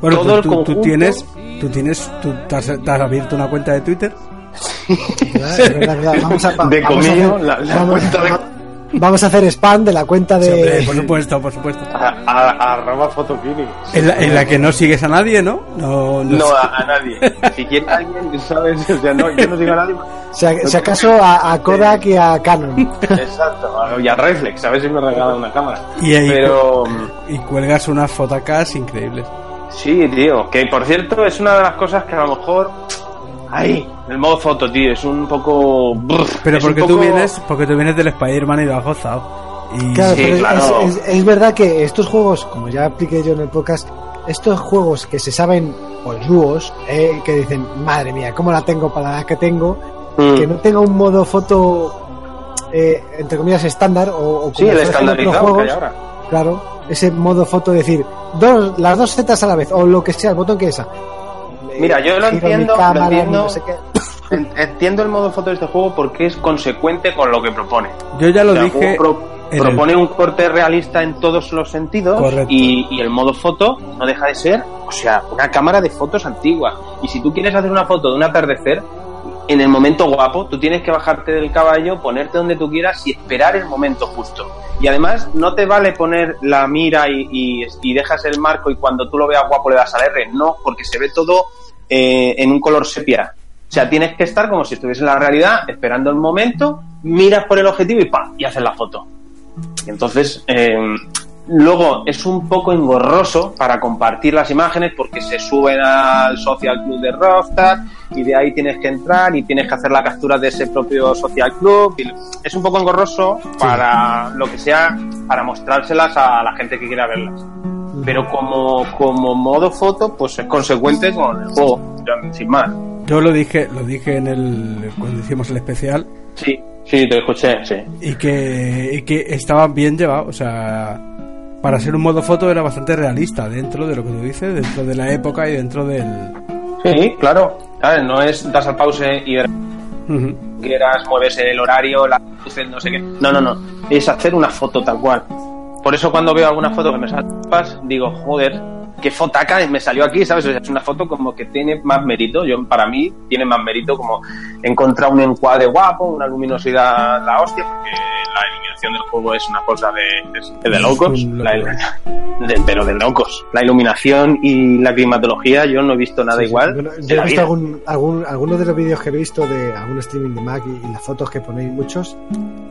Bueno, todo pues el tú, tú conjunto- tienes, tú tienes, tú te has, te has abierto una cuenta de Twitter. ¿Verdad? Es verdad, verdad. Vamos a, De vamos a la- la vamos- cuenta de- vamos a hacer spam de la cuenta Sí, hombre, de. por supuesto, por supuesto. a, a, arroba fotokini. En la, en la que no sigues a nadie, ¿no? No, no No, sé. a, a nadie. Si quiere alguien, ¿sabes? O sea, no, yo no sigo a nadie. Si, a- si acaso a, a Kodak y a Canon. Exacto. Y a Reflex, a ver si me regala una cámara. Y ahí Pero... y cuelgas unas fotocas increíbles. Sí, tío, que por cierto es una de las cosas que a lo mejor. Ay, el modo foto, tío, es un poco. Pero porque tú poco- vienes, porque tú vienes del Spider-Man y lo has gozado. Y Claro, Sí, pero es- claro. es, es- es verdad que estos juegos, como ya expliqué yo en el podcast, estos juegos que se saben polluos, eh, que dicen, madre mía, ¿cómo la tengo para la que tengo? Mm. Que no tenga un modo foto, eh, entre comillas, estándar o, o Sí, el estandarizado que hay juegos, ahora. claro, ese modo foto de decir, dos, las dos zetas a la vez, o lo que sea, el botón que esa. Mira, yo lo entiendo, lo entiendo. no sé qué. En- Entiendo el modo foto de este juego porque es consecuente con lo que propone. yo ya lo O sea, el dije. pro- el- propone un corte realista en todos los sentidos Correcto. y, y el modo foto no deja de ser, o sea, una cámara de fotos antigua. Y si tú quieres hacer una foto de un atardecer, en el momento guapo, tú tienes que bajarte del caballo, ponerte donde tú quieras y esperar el momento justo. Y además no te vale poner la mira y, y- y dejas el marco y cuando tú lo veas guapo le das al R. No, porque se ve todo eh, en un color sepia. O sea, tienes que estar como si estuviese en la realidad, esperando el momento, miras por el objetivo y ¡pam! y haces la foto. Y entonces, eh, luego es un poco engorroso para compartir las imágenes porque se suben al social club de Rockstar y de ahí tienes que entrar y tienes que hacer la captura de ese propio social club. Y es un poco engorroso para lo que sea, para mostrárselas a la gente que quiera verlas. Pero como, como modo foto, pues es consecuente con el juego, ya, sin más. Yo lo dije, lo dije en el cuando hicimos el especial Sí, sí, te escuché, sí. y que, y que estaba bien llevado, o sea, para ser un modo foto era bastante realista dentro de lo que tú dices, dentro de la época y dentro del... Sí, claro. ¿Sabes? No es das al pause y Ujú. quieras, mueves el horario, las luces, no sé qué. No, no, no. Es hacer una foto tal cual. Por eso cuando veo alguna foto que me sale digo, joder, qué fotaca me salió aquí, ¿sabes? O sea, es una foto como que tiene más mérito. Yo, para mí, tiene más mérito como encontrar un encuadre guapo, una luminosidad la hostia, porque la iluminación del juego es una cosa de, de locos. La- de- pero de locos. La iluminación y la climatología, yo no he visto nada igual. Yo, he visto algún, algún, algunos de los vídeos que he visto de algún streaming de Mac y, y las fotos que ponéis muchos.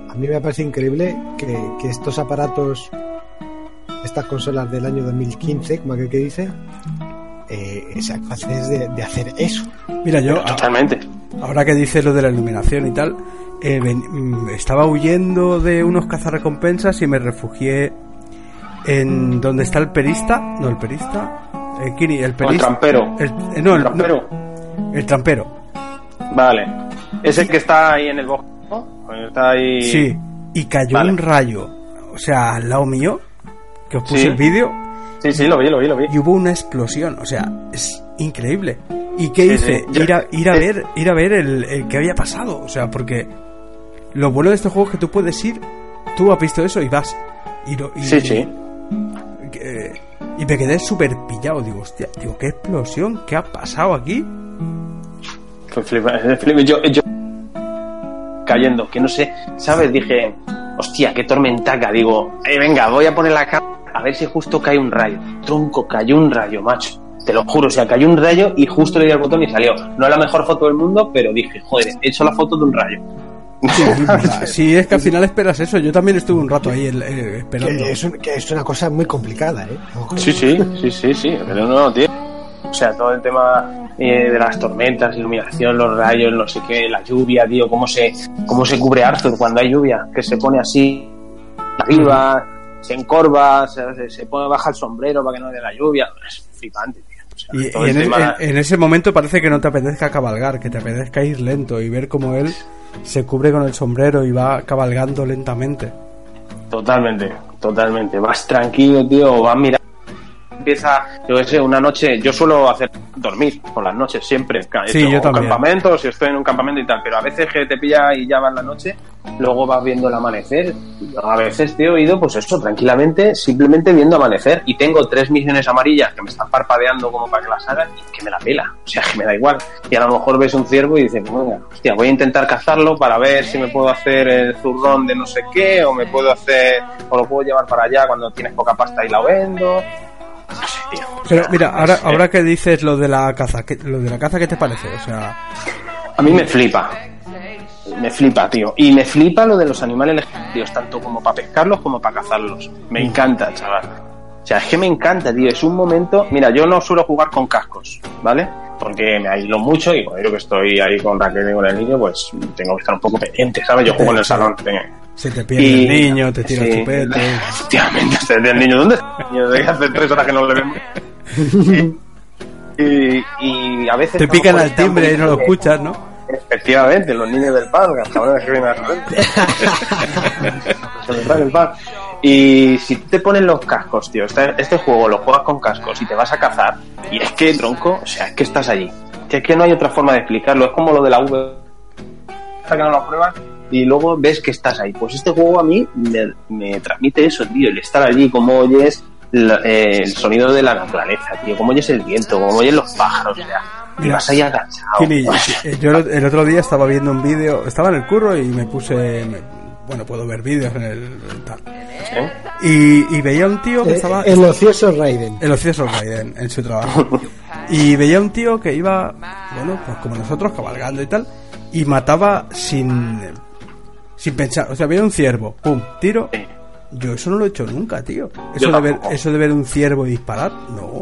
A mí me parece increíble que, que estos aparatos, estas consolas del año 2015, como aquel que dice, eh, sean capaces de, de hacer eso. Mira, yo, Totalmente. ahora que dices lo de la iluminación y tal, eh, ven- mm, estaba huyendo de unos cazarrecompensas y me refugié en donde está el perista, no el perista, el Kini, el O el perista, trampero. el- eh, no, el, trampero. no, el trampero, Vale. Es el que está ahí en el bosque, ¿no? Está ahí. sí, y cayó Vale. un rayo, o sea, al lado mío, que os puse Sí. el vídeo, Sí, sí, lo vi, lo vi, lo vi. y hubo una explosión, o sea, es increíble. ¿Y qué Sí, hice? sí. Ir, a, ir a ver, ir a ver el, el que había pasado, o sea, porque lo bueno de este juego es que tú puedes ir, tú has visto eso y vas. Y, lo- y- Sí, sí. y me quedé súper pillado, digo, hostia, digo, qué explosión, qué ha pasado aquí. Fue flipa- Yo, yo cayendo, que no sé, ¿sabes? Dije, hostia, qué tormentaca. Digo, eh, venga, voy a poner la cámara a ver si justo cae un rayo. Tronco, cayó un rayo, macho. Te lo juro, o sea, cayó un rayo y justo le di al botón y salió. No es la mejor foto del mundo, pero dije, joder, he hecho la foto de un rayo. Sí, es que al final esperas eso, yo también estuve un rato ahí eh, esperando. Que es, un- que es una cosa muy complicada, ¿eh? Sí, sí, sí, sí, sí, pero no, tío. O sea, todo el tema eh, de las tormentas, iluminación, los rayos, no sé qué, la lluvia, tío, cómo se, cómo se cubre Arthur cuando hay lluvia, que se pone así arriba, se encorva, se, se- pone baja el sombrero para que no dé la lluvia. Es flipante, tío. O sea, Y, el en, tema- en- en ese momento parece que no te apetezca cabalgar, que te apetezca ir lento y ver cómo él se cubre con el sombrero y va cabalgando lentamente. Totalmente, totalmente. Vas tranquilo, tío, vas mirando. Empieza, yo qué sé, una noche. Yo suelo hacer dormir por las noches siempre. He Sí, hecho yo también. campamentos, si estoy en un campamento y tal. Pero a veces que te pilla y ya va en la noche, luego vas viendo el amanecer. A veces, tío, he ido, pues eso, tranquilamente, simplemente viendo amanecer. Y tengo tres misiones amarillas que me están parpadeando como para que las hagan y que me la pela. O sea, que me da igual. Y a lo mejor ves un ciervo y dices, venga, hostia, voy a intentar cazarlo para ver si me puedo hacer el zurrón de no sé qué, o me puedo hacer, o lo puedo llevar para allá cuando tienes poca pasta y la vendo. Pero mira, ahora, ahora que dices lo de la caza, ¿qué, lo de la caza, ¿qué te parece? O sea, A mí me flipa. Me flipa, tío. Y me flipa lo de los animales legendarios, tanto como para pescarlos como para cazarlos. Me encanta, chaval. O sea, es que me encanta, tío. Es un momento. Mira, yo no suelo jugar con cascos, ¿vale? Porque me aíslo mucho y bueno, yo que estoy ahí con Raquel y con el niño, pues tengo que estar un poco pendiente, ¿sabes? Yo juego en el salón. se te pierde Y- el niño, te tira el sí, chupete. Efectivamente, el niño. ¿Dónde está el niño? Hace tres horas que no le vemos. y, y a veces. Te pican al timbre y no lo escuchas, ¿no? Efectivamente, los niños del pan, cabrones que vienen a frente. Se les trae el pan. Y si te pones los cascos, tío, este, este juego lo juegas con cascos y te vas a cazar, y es que, tronco, o sea, es que estás allí. Que es que no hay otra forma de explicarlo, es como lo de la V. Hasta que no lo pruebas y luego ves que estás ahí. Pues este juego a mí me, me transmite eso, tío, el estar allí, como oyes la- eh, el sonido de la naturaleza, tío, como oyes el viento, como oyes los pájaros, o sea, vas eh, yo el otro día estaba viendo un vídeo, estaba en el curro y me puse, me- bueno, puedo ver vídeos en el tal. ¿Eh? Y, y veía un tío que Eh, estaba el ocioso Raiden. el ocioso Raiden en su trabajo. Y veía un tío que iba, bueno, pues como nosotros, cabalgando y tal, y mataba sin, sin pensar. O sea, veía un ciervo, pum, tiro. Yo eso no lo he hecho nunca, tío. Eso de, ver, eso de ver un ciervo y disparar, no.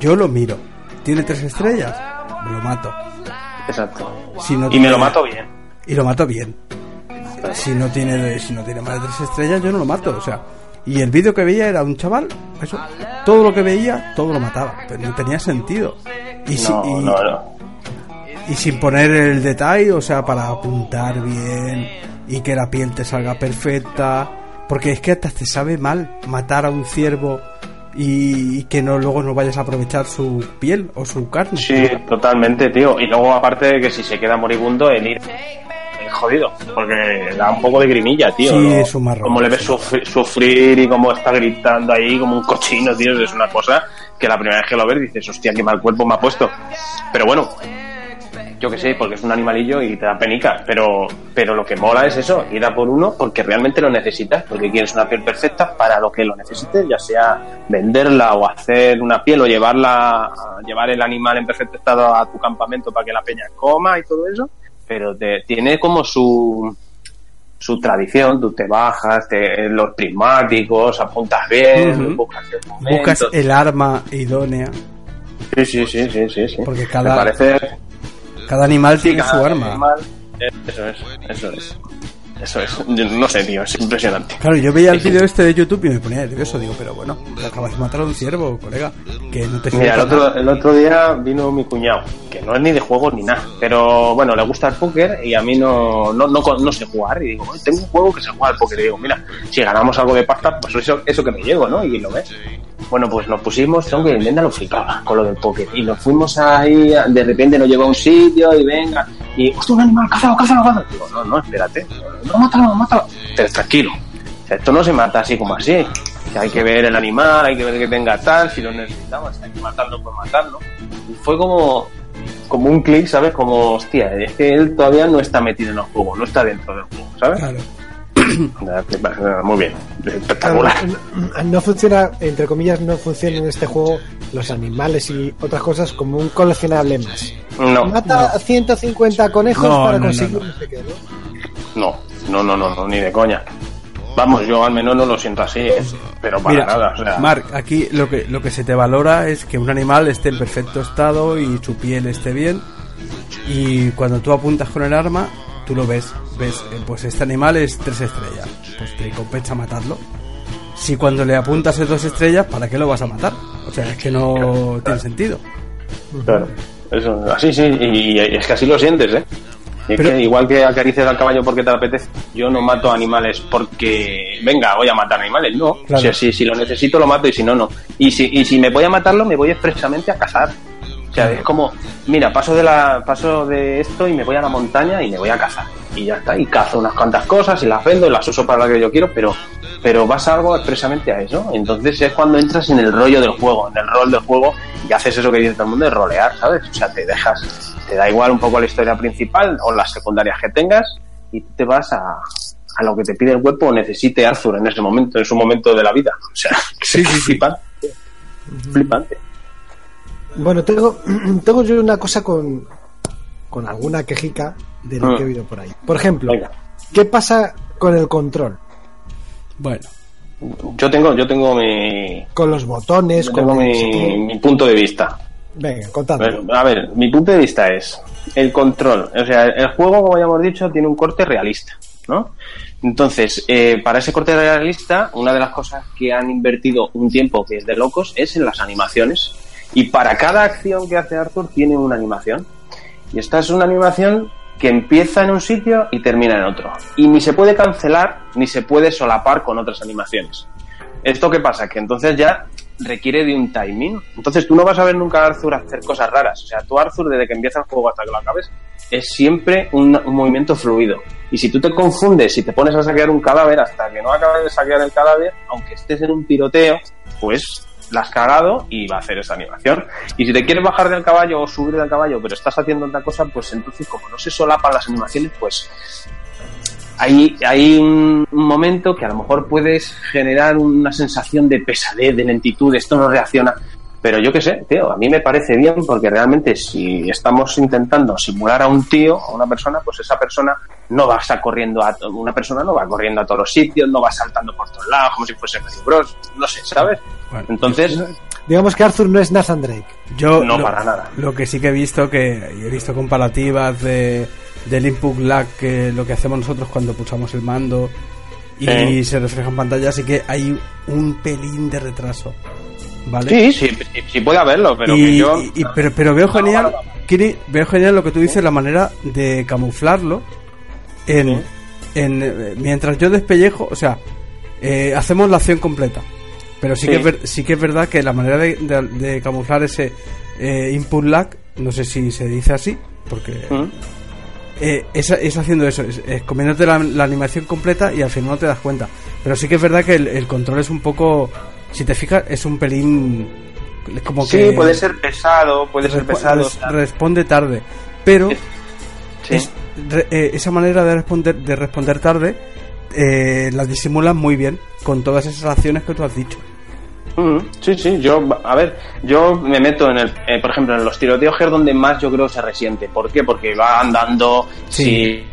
Yo lo miro. ¿Tiene tres estrellas? Me lo mato. Exacto. Si no Y me lo mato bien. y lo mato bien. Si no tiene si no tiene más de tres estrellas, yo no lo mato, o sea. Y el vídeo que veía era un chaval, eso, todo lo que veía, todo lo mataba, pero no tenía sentido. Y, si- No, y, no, no. y sin poner el detalle, o sea, para apuntar bien y que la piel te salga perfecta, porque es que hasta te sabe mal matar a un ciervo y, y que no luego no vayas a aprovechar su piel o su carne. Sí, totalmente, tío. Y luego, aparte de que si se queda moribundo, el ir es jodido, porque da un poco de grimilla, tío. Sí, ¿no? es un marrón. Como le ves sufri- sufrir y cómo está gritando ahí como un cochino, tío, es una cosa que la primera vez que lo ves dices, hostia, qué mal cuerpo me ha puesto. Pero bueno, yo que sé, porque es un animalillo y te da penica, pero, pero lo que mola es eso, ir a por uno porque realmente lo necesitas, porque quieres una piel perfecta para lo que lo necesites, ya sea venderla o hacer una piel o llevarla, llevar el animal en perfecto estado a tu campamento para que la peña coma y todo eso, pero te, tiene como su, su tradición, tú te bajas, te, los prismáticos, apuntas bien, buscas el momento. Buscas el arma idónea, Sí, sí, sí, sí, sí, sí. Porque Me cada- parece cada animal Sí, tiene cada su arma. animal- Eso es, eso es. Eso es. Yo no sé, tío, es impresionante. Claro, yo veía el vídeo este de YouTube y me ponía nervioso. Digo, pero bueno, te acabas de matar a un ciervo, colega. Que no te Mira, el otro, el otro día vino mi cuñado, que no es ni de juegos ni nada, pero bueno, le gusta el póker y a mí no, no, no, no sé jugar. Y digo, "Oye, tengo un juego que se juega al póker. Y digo, mira, si ganamos algo de pasta, pues eso, eso que me llevo, ¿no? Y lo ves. Bueno, pues nos pusimos, tengo que lo flipaba con lo del póker. Y nos fuimos ahí, de repente nos llevó a un sitio y venga, y, hostia, un animal, cázalo, cázalo, cázalo. Digo, no, no, espérate, no, mátalo, mátalo. Pero tranquilo, o sea, esto no se mata así como así. O sea, hay que ver el animal, hay que ver que tenga tal, si lo necesitamos, hay que matarlo por matarlo. Y fue como, como un clic, ¿sabes? Como, hostia, es que él todavía no está metido en el juego, no está dentro del juego, ¿sabes? Claro. Muy bien, espectacular. No, no funciona, entre comillas, no funciona en este juego los animales y otras cosas como un coleccionable más. No, Mata 150 conejos No, para no, conseguir no, no, sé qué, ¿no? no, no, no, no, no, ni de coña. Vamos, yo al menos no lo siento así, ¿eh? pero para Mira, nada. O sea, Mark, aquí lo que, lo que se te valora es que un animal esté en perfecto estado y su piel esté bien. Y cuando tú apuntas con el arma, tú lo ves. Ves, eh, pues este animal es tres estrellas. Pues te compensa matarlo. Si cuando le apuntas es dos estrellas, ¿para qué lo vas a matar? O sea, es que no tiene sentido. Claro, eso, así sí, y, y es que así lo sientes, ¿eh? Y es Pero- que igual que acaricias al caballo porque te apetece, yo no mato animales porque, venga, voy a matar animales, no. Claro. O sea, si, si lo necesito lo mato y si no, no. Y si, y si me voy a matarlo, me voy expresamente a cazar. O sea, es como, mira, paso de la paso de esto y me voy a la montaña y me voy a cazar. Y ya está, y cazo unas cuantas cosas y las vendo y las uso para lo que yo quiero, pero pero vas a algo expresamente a eso. Entonces es cuando entras en el rollo del juego, en el rol del juego y haces eso que dice todo el mundo de rolear, ¿sabes? O sea, te dejas, te da igual un poco la historia principal o las secundarias que tengas y te vas a, a lo que te pide el cuerpo o necesite Arthur en ese momento, en su momento de la vida. O sea, Sí, sí, sí. flipante. Flipante. Bueno, tengo, tengo yo una cosa con, con alguna quejica de lo Mm. que he oído por ahí. Por ejemplo, Venga. ¿qué pasa con el control? Bueno, Yo tengo, yo tengo mi, Con los botones, yo con tengo el- mi, mi punto de vista. Venga, contadme. a ver, mi punto de vista es el control. O sea, el juego, como ya hemos dicho, tiene un corte realista, ¿no? Entonces, eh, para ese corte realista, una de las cosas que han invertido un tiempo que es de locos es en las animaciones. Y para cada acción que hace Arthur tiene una animación. Y esta es una animación que empieza en un sitio y termina en otro. Y ni se puede cancelar ni se puede solapar con otras animaciones. ¿Esto qué pasa? Que entonces ya requiere de un timing. Entonces tú no vas a ver nunca a Arthur hacer cosas raras. O sea, tú Arthur desde que empieza el juego hasta que lo acabes es siempre un, un movimiento fluido. Y si tú te confundes y te pones a saquear un cadáver hasta que no acabes de saquear el cadáver, aunque estés en un tiroteo, pues la has cagado y va a hacer esa animación. Y si te quieres bajar del caballo o subir del caballo, pero estás haciendo otra cosa, pues entonces como no se solapan las animaciones, pues hay, hay un, un momento que a lo mejor puedes generar una sensación de pesadez, de lentitud, esto no reacciona. Pero yo qué sé, tío, a mí me parece bien porque realmente si estamos intentando simular a un tío, a una persona, pues esa persona no va a estar corriendo a una persona no va corriendo a todos los sitios, no va saltando por todos lados como si fuese Mario Bros, no sé, ¿sabes? Bueno, Entonces, Digamos que Arthur no es Nathan Drake. Yo No, lo, para nada. Lo que sí que he visto, que y he visto comparativas de, del input lag, que lo que hacemos nosotros cuando pulsamos el mando y Eh. se refleja en pantalla, así que hay un pelín de retraso. ¿Vale? sí, sí, sí, sí puede haberlo, pero y, que yo... y- pero, pero veo genial, Kiri, veo genial lo que tú dices, la manera de camuflarlo en, en eh, mientras yo despellejo, o sea, eh, hacemos la acción completa. Pero sí, Sí. Que es ver- sí que es verdad que la manera de, de- de camuflar ese eh, input lag, no sé si se dice así, porque ¿Mm? eh, es, es haciendo eso, es, es comiéndote la, la animación completa y al final no te das cuenta. Pero sí que es verdad que el, el control es un poco, si te fijas, es un pelín como Sí, que puede ser pesado, puede ser pesado. res- responde tarde, pero Sí. es- re- eh, esa manera de responder de responder tarde eh, la disimulan muy bien con todas esas acciones que tú has dicho. Sí, sí, yo, a ver, yo me meto en el, eh, por ejemplo, en los tiroteos que es donde más yo creo se resiente. ¿Por qué? Porque va andando, Sí.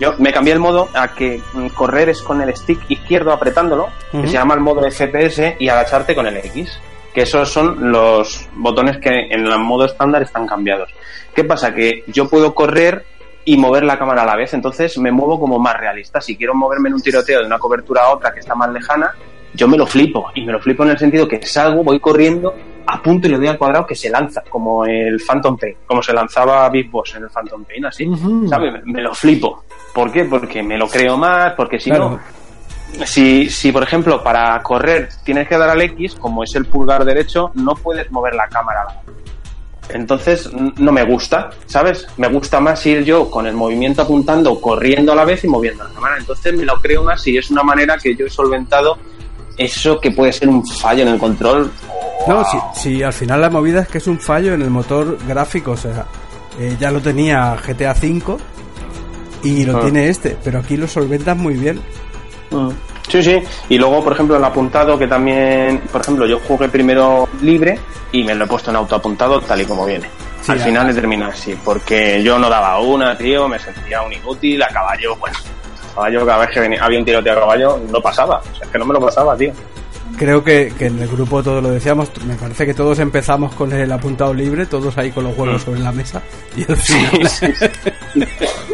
Yo me cambié el modo a que mm, correr es con el stick izquierdo apretándolo, que se llama el modo FPS, y agacharte con el X. Que esos son los botones que en el modo estándar están cambiados. ¿Qué pasa? Que yo puedo correr y mover la cámara a la vez, entonces me muevo como más realista. Si quiero moverme en un tiroteo de una cobertura a otra que está más lejana, yo me lo flipo. Y me lo flipo en el sentido que salgo, voy corriendo, apunto y le doy al cuadrado que se lanza, como el Phantom Pain, como se lanzaba Big Boss en el Phantom Pain, así. ¿Sabes? Me, me lo flipo. ¿Por qué? Porque me lo creo más, porque si Claro. no, si, si por ejemplo para correr tienes que dar al X, como es el pulgar derecho, no puedes mover la cámara. Entonces no me gusta, ¿sabes? Me gusta más ir yo con el movimiento apuntando, corriendo a la vez y moviendo la cámara. Entonces me lo creo más y es una manera que yo he solventado eso que puede ser un fallo en el control. No, si, si al final la movida es que es un fallo en el motor gráfico, o sea, eh, ya lo tenía GTA V y lo Ah. tiene este, pero aquí lo solventas muy bien. Mm. Sí, sí. Y luego, por ejemplo, el apuntado que también, por ejemplo, yo jugué primero libre y me lo he puesto en autoapuntado tal y como viene. Sí, Al final he terminado así, porque yo no daba una, tío, me sentía un inútil, a caballo, bueno, caballo cada vez que venía- había un tiroteo a caballo no pasaba, o sea, es que no me lo pasaba, tío. Creo que, que en el grupo todos lo decíamos, me parece que todos empezamos con el apuntado libre, todos ahí con los huevos Mm. sobre la mesa y al final...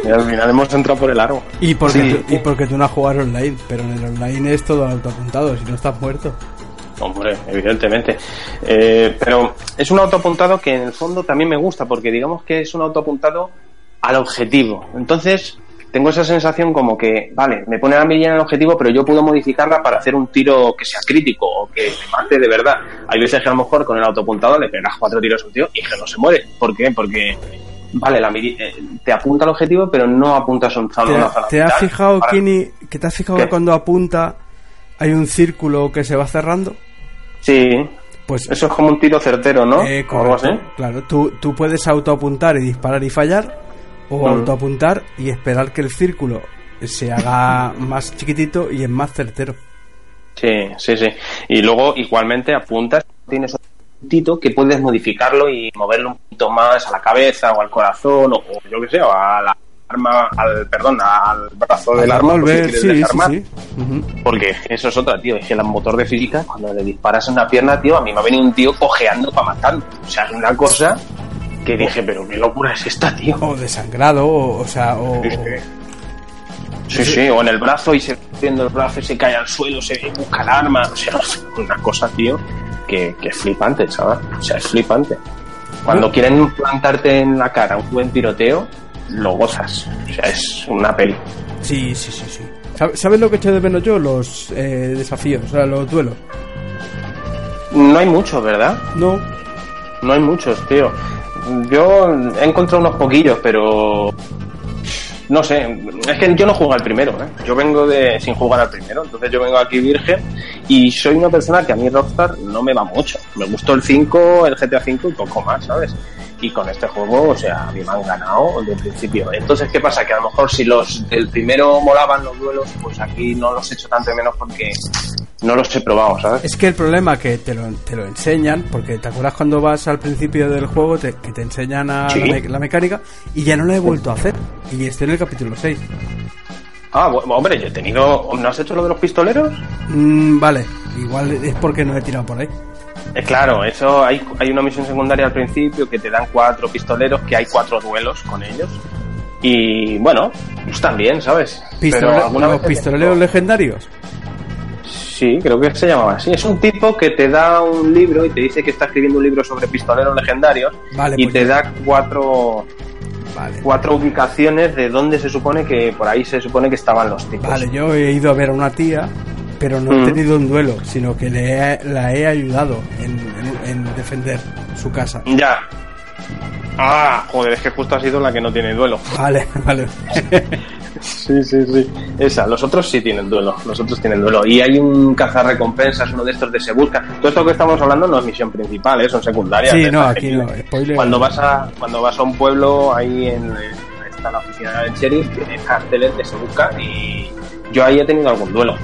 Y al final hemos entrado por el aro. Y porque, Sí. tú, y porque tú no has jugado online, pero en el online es todo autoapuntado, si no estás muerto. Hombre, evidentemente. Eh, pero es un autoapuntado que en el fondo también me gusta, porque digamos que es un autoapuntado al objetivo. Entonces, tengo esa sensación como que, vale, me pone la mirilla en el objetivo, pero yo puedo modificarla para hacer un tiro que sea crítico o que me mate de verdad. Hay veces que a lo mejor con el autoapuntado le pegas cuatro tiros a un tío y que no se muere. ¿Por qué? Porque, vale, la eh, te apunta al objetivo, pero no apuntas a un zona- ¿Te, una zona te has fijado, Ahora- Kini, que te has fijado que cuando apunta hay un círculo que se va cerrando? Sí, Pues eso es como un tiro certero, ¿no? Eh, correcto. Claro, tú, tú puedes autoapuntar y disparar y fallar, o Mm. autoapuntar y esperar que el círculo se haga más chiquitito y es más certero. Sí, sí, sí. Y luego igualmente apuntas, tienes un puntito que puedes modificarlo y moverlo un poquito más a la cabeza o al corazón o, o yo qué sé, o a la arma, al perdón, al brazo del arma, por si sí, sí, desarmar. Porque eso es otra, tío. Es que el motor de física, cuando le disparas en una pierna, tío, a mí me ha venido un tío cojeando para matarme. O sea, es una cosa que dije, pero qué locura es esta, tío. O desangrado, o, o sea, o, Sí, sí. O en el brazo y se viendo el brazo y se cae al suelo, se busca el arma. O sea, una cosa, tío, que, que es flipante, chaval. O sea, es flipante. Cuando quieren plantarte en la cara un buen tiroteo, lo gozas. O sea, es una peli. Sí, sí, sí, sí. ¿Sabe- ¿Sabes lo que echo de menos yo? Los eh, desafíos, o sea, los duelos. No hay muchos, ¿verdad? No, No hay muchos, tío. Yo he encontrado unos poquillos, pero no sé, es que yo no juego al primero, ¿eh? Yo vengo de sin jugar al primero, entonces yo vengo aquí virgen y soy una persona que a mí Rockstar no me va mucho. Me gustó el 5, el GTA 5 y poco más, ¿sabes? Y con este juego, o sea, a mí me han ganado desde el principio. Entonces, ¿qué pasa? Que a lo mejor si los del primero molaban los duelos, pues aquí no los echo tanto menos porque no los he probado, ¿sabes? Es que el problema que te lo, te lo enseñan, porque te acuerdas cuando vas al principio del juego te- que te enseñan a Sí. la, me- la mecánica y ya no la he vuelto a hacer. Y estoy en el capítulo 6. Ah, bueno, hombre, yo he tenido... ¿No has hecho lo de los pistoleros? Mm, vale, igual es porque no he tirado por ahí. Eh, claro, eso hay, hay una misión secundaria al principio que te dan cuatro pistoleros, que hay cuatro duelos con ellos. Y bueno, están bien, ¿sabes? Pistole- Pero alguna vez pistoleros legendarios. Sí, creo que se llamaba así. Es un tipo que te da un libro y te dice que está escribiendo un libro sobre pistoleros legendarios Vale, y pues te da cuatro, Vale. cuatro ubicaciones de dónde se supone que por ahí se supone que estaban los tipos. Vale, yo he ido a ver a una tía, pero no Mm. he tenido un duelo, sino que le he- la he ayudado en, en- en defender su casa. Ya. Ah, joder, es que justo ha sido la que no tiene duelo. Vale, vale. Sí, sí, sí. Esa, los otros sí tienen duelo, los otros tienen duelo. Y hay un cazarrecompensas, uno de estos de se busca. Todo esto que estamos hablando no es misión principal, ¿eh? son secundarias. Sí, Es no, aquí no. Spoiler. Cuando vas a cuando vas a un pueblo, ahí en, está la oficina del sheriff, tiene carteles de se busca y yo ahí he tenido algún duelo.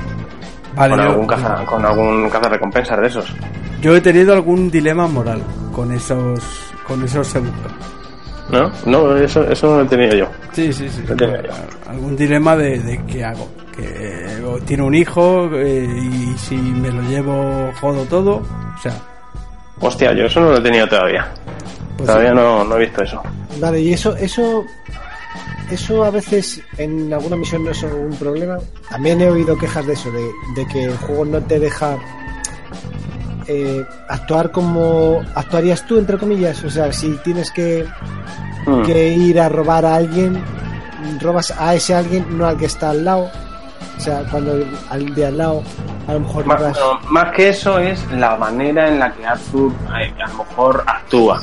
Vale, con, yo- algún caza, con algún cazarrecompensas de esos. Yo he tenido algún dilema moral con esos con esos se busca. ¿No? No, eso, eso no lo he tenido yo. Sí, sí, sí. Algún dilema de, de qué hago. Que eh, tiene un hijo eh, y si me lo llevo jodo todo. O sea, Hostia, yo eso no lo he tenido todavía. pues todavía no, no he visto eso. Vale, y eso, eso, eso a veces en alguna misión no es un problema. También he oído quejas de eso, de, de que el juego no te deja eh, actuar como actuarías tú, entre comillas. O sea, si tienes que, Mm. que ir a robar a alguien, robas a ese alguien, no al que está al lado. O sea, cuando al de al lado, a lo mejor Más, no, más que eso es la manera en la que Arthur eh, a lo mejor actúa.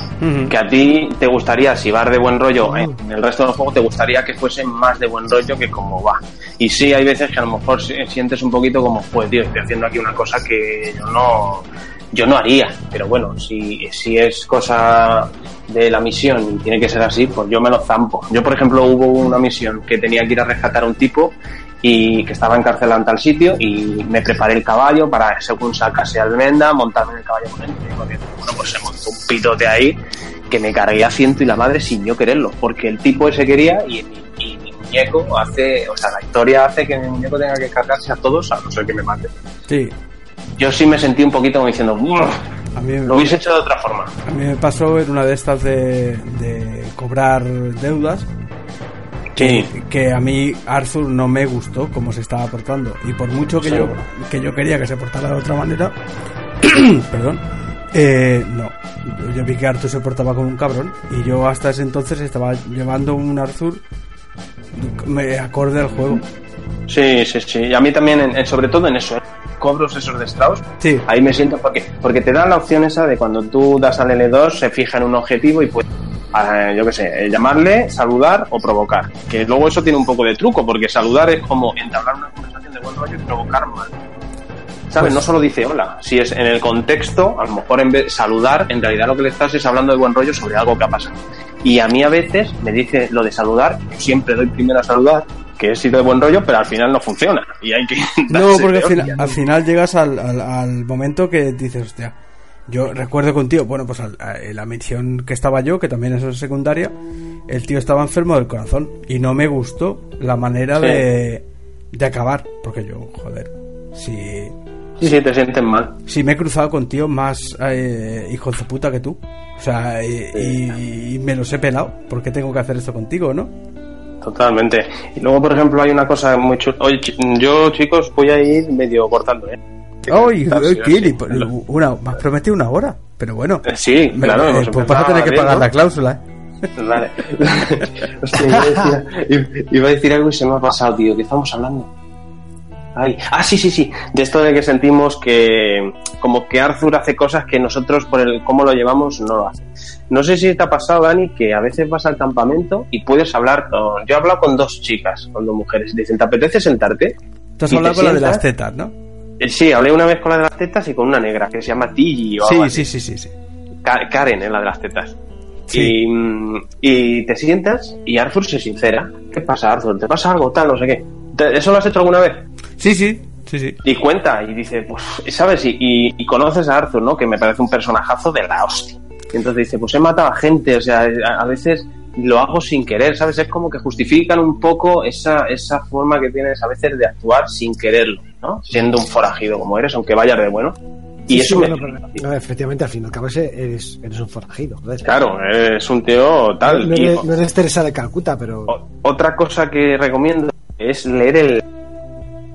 Que a ti te gustaría, si vas de buen rollo en el resto del juego, te gustaría que fuese más de buen rollo que como va. Y sí, hay veces que a lo mejor si- sientes un poquito como, pues tío, estoy haciendo aquí una cosa que yo no, yo no haría. Pero bueno, si, si es cosa de la misión y tiene que ser así, pues yo me lo zampo. Yo, por ejemplo, hubo una misión que tenía que ir a rescatar a un tipo y que estaba encarcelado en tal sitio y me preparé el caballo para según sacase almenda montarme en el caballo con él bueno pues se montó un pitote ahí que me cargué a ciento y la madre sin yo quererlo porque el tipo ese quería y, y- y mi muñeco hace o sea la historia hace que mi muñeco tenga que cargarse a todos a no ser que me mate sí. Yo sí me sentí un poquito como diciendo "Uf, A mí, lo hubiese hecho de otra forma a mí me pasó en una de estas de, de cobrar deudas sí. que a mí Arthur no me gustó cómo se estaba portando. Y por mucho que Sí. yo que yo quería que se portara de otra manera perdón eh, no. Yo vi que Arthur se portaba como un cabrón y yo hasta ese entonces estaba llevando un Arthur me acorde al juego. Sí sí sí. Y a mí también en- en- sobre todo en eso ¿eh? Cobros esos de Strauss sí Ahí me siento porque porque te dan la opción esa de cuando tú das al L2 se fija en un objetivo y puedes eh, yo qué sé, eh, llamarle, saludar o provocar. Que luego eso tiene un poco de truco, porque saludar es como entablar una conversación de buen rollo y provocar mal. ¿Sabes? Pues- no solo dice hola. Si es en el contexto, a lo mejor en vez de saludar, en realidad lo que le estás es hablando de buen rollo sobre algo que ha pasado. Y a mí a veces me dice lo de saludar, yo siempre doy primero a saludar, que es ir de buen rollo, pero al final no funciona. Y hay que. no porque al, final- hostia. al final llegas al, al, al momento que dices hostia yo recuerdo que un tío bueno pues la misión que estaba yo que también es secundaria el tío estaba enfermo del corazón y no me gustó la manera Sí. de de acabar porque yo joder si Sí, sí, te sienten mal. si me he cruzado con tíos más eh, hijos de puta que tú. O sea, y, y- y me los he pelado. ¿Por qué tengo que hacer esto contigo, no? Totalmente. Y luego, por ejemplo, hay una cosa muy chula. Chi- yo, chicos, voy a ir medio cortando, ¿eh? Pues, Una, me has prometido una hora. Pero bueno. Eh, Sí, Me- claro. eh, hemos pues vas a tener que pagar ¿no? la cláusula, ¿eh? Vale. Hostia, iba a, decir, iba a decir algo y se me ha pasado, tío. ¿Qué estamos hablando? Ay. Ah, sí, sí, sí. De esto de que sentimos que como que Arthur hace cosas que nosotros por el cómo lo llevamos no lo hace. No sé si te ha pasado, Dani, que a veces vas al campamento y puedes hablar con... Yo he hablado con dos chicas, con dos mujeres. Dicen, ¿te apetece sentarte? Tú has hablado con la de las tetas, ¿no? Eh, Sí, hablé una vez con la de las tetas y con una negra que se llama Tilly o algo Sí, así. sí, sí, sí, sí. Ka- Karen es la de las tetas. Sí. Y, mm, y te sientas y Arthur se sincera. ¿Qué pasa, Arthur? ¿Te pasa algo tal, no sé qué? ¿Te- ¿Eso lo has hecho alguna vez? Sí, sí. Sí, sí. Y cuenta, y dice, pues, ¿sabes? Y, y- y conoces a Arthur, ¿no? Que me parece un personajazo de la hostia. Y entonces dice, pues he matado a gente, o sea, a, a veces lo hago sin querer, ¿sabes? Es como que justifican un poco esa, esa forma que tienes a veces de actuar sin quererlo, ¿no? Siendo un forajido como eres, aunque vayas de bueno. Y Sí, eso sí, me... bueno, pero, no, efectivamente, al fin y al cabo eres, eres un forajido. Claro, es un tío tal. No y- eres, no eres Teresa de Calcuta, pero. O- Otra cosa que recomiendo es leer el.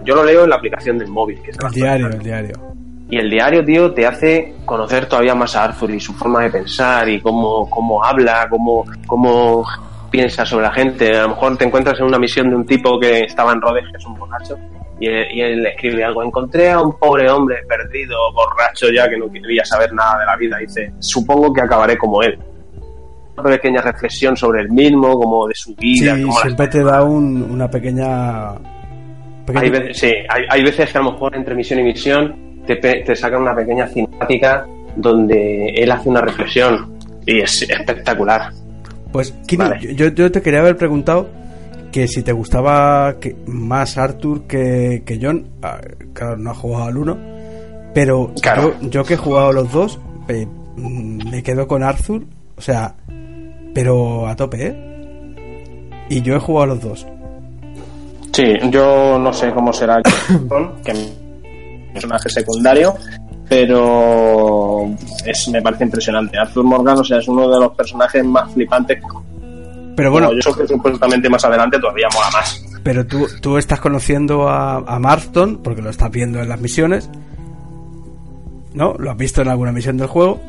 Yo lo leo en la aplicación del móvil, que es El diario, el diario. Y el diario, tío, te hace conocer todavía más a Arthur y su forma de pensar y cómo, cómo habla, cómo, cómo piensa sobre la gente. A lo mejor te encuentras en una misión de un tipo que estaba en Rhodes, que es un borracho, y él, y él escribe algo. Encontré a un pobre hombre perdido, borracho ya, que no quería saber nada de la vida. Dice, supongo que acabaré como él. Una pequeña reflexión sobre el mismo, como de su Sí, vida. las siempre te da un- una pequeña... pequeña- hay veces, sí, hay, hay veces que a lo mejor entre misión y misión te, te sacan una pequeña cinemática donde él hace una reflexión y es espectacular. Pues, Vale. yo, yo te quería haber preguntado que si te gustaba que, más Arthur que, que John. Ah, Claro, no ha jugado al uno. Pero Claro. yo, yo que he jugado a los dos, eh, mm, me quedo con Arthur. O sea, pero a tope, ¿eh? Y yo he jugado a los dos. Sí, yo no sé cómo será el que es un personaje secundario, pero es, me parece impresionante. Arthur Morgan, o sea, es uno de los personajes más flipantes. Pero bueno, yo sé que supuestamente más adelante todavía mola más. pero tú, tú estás conociendo a, a Marston, porque lo estás viendo en las misiones. ¿No? ¿Lo has visto en alguna misión del juego?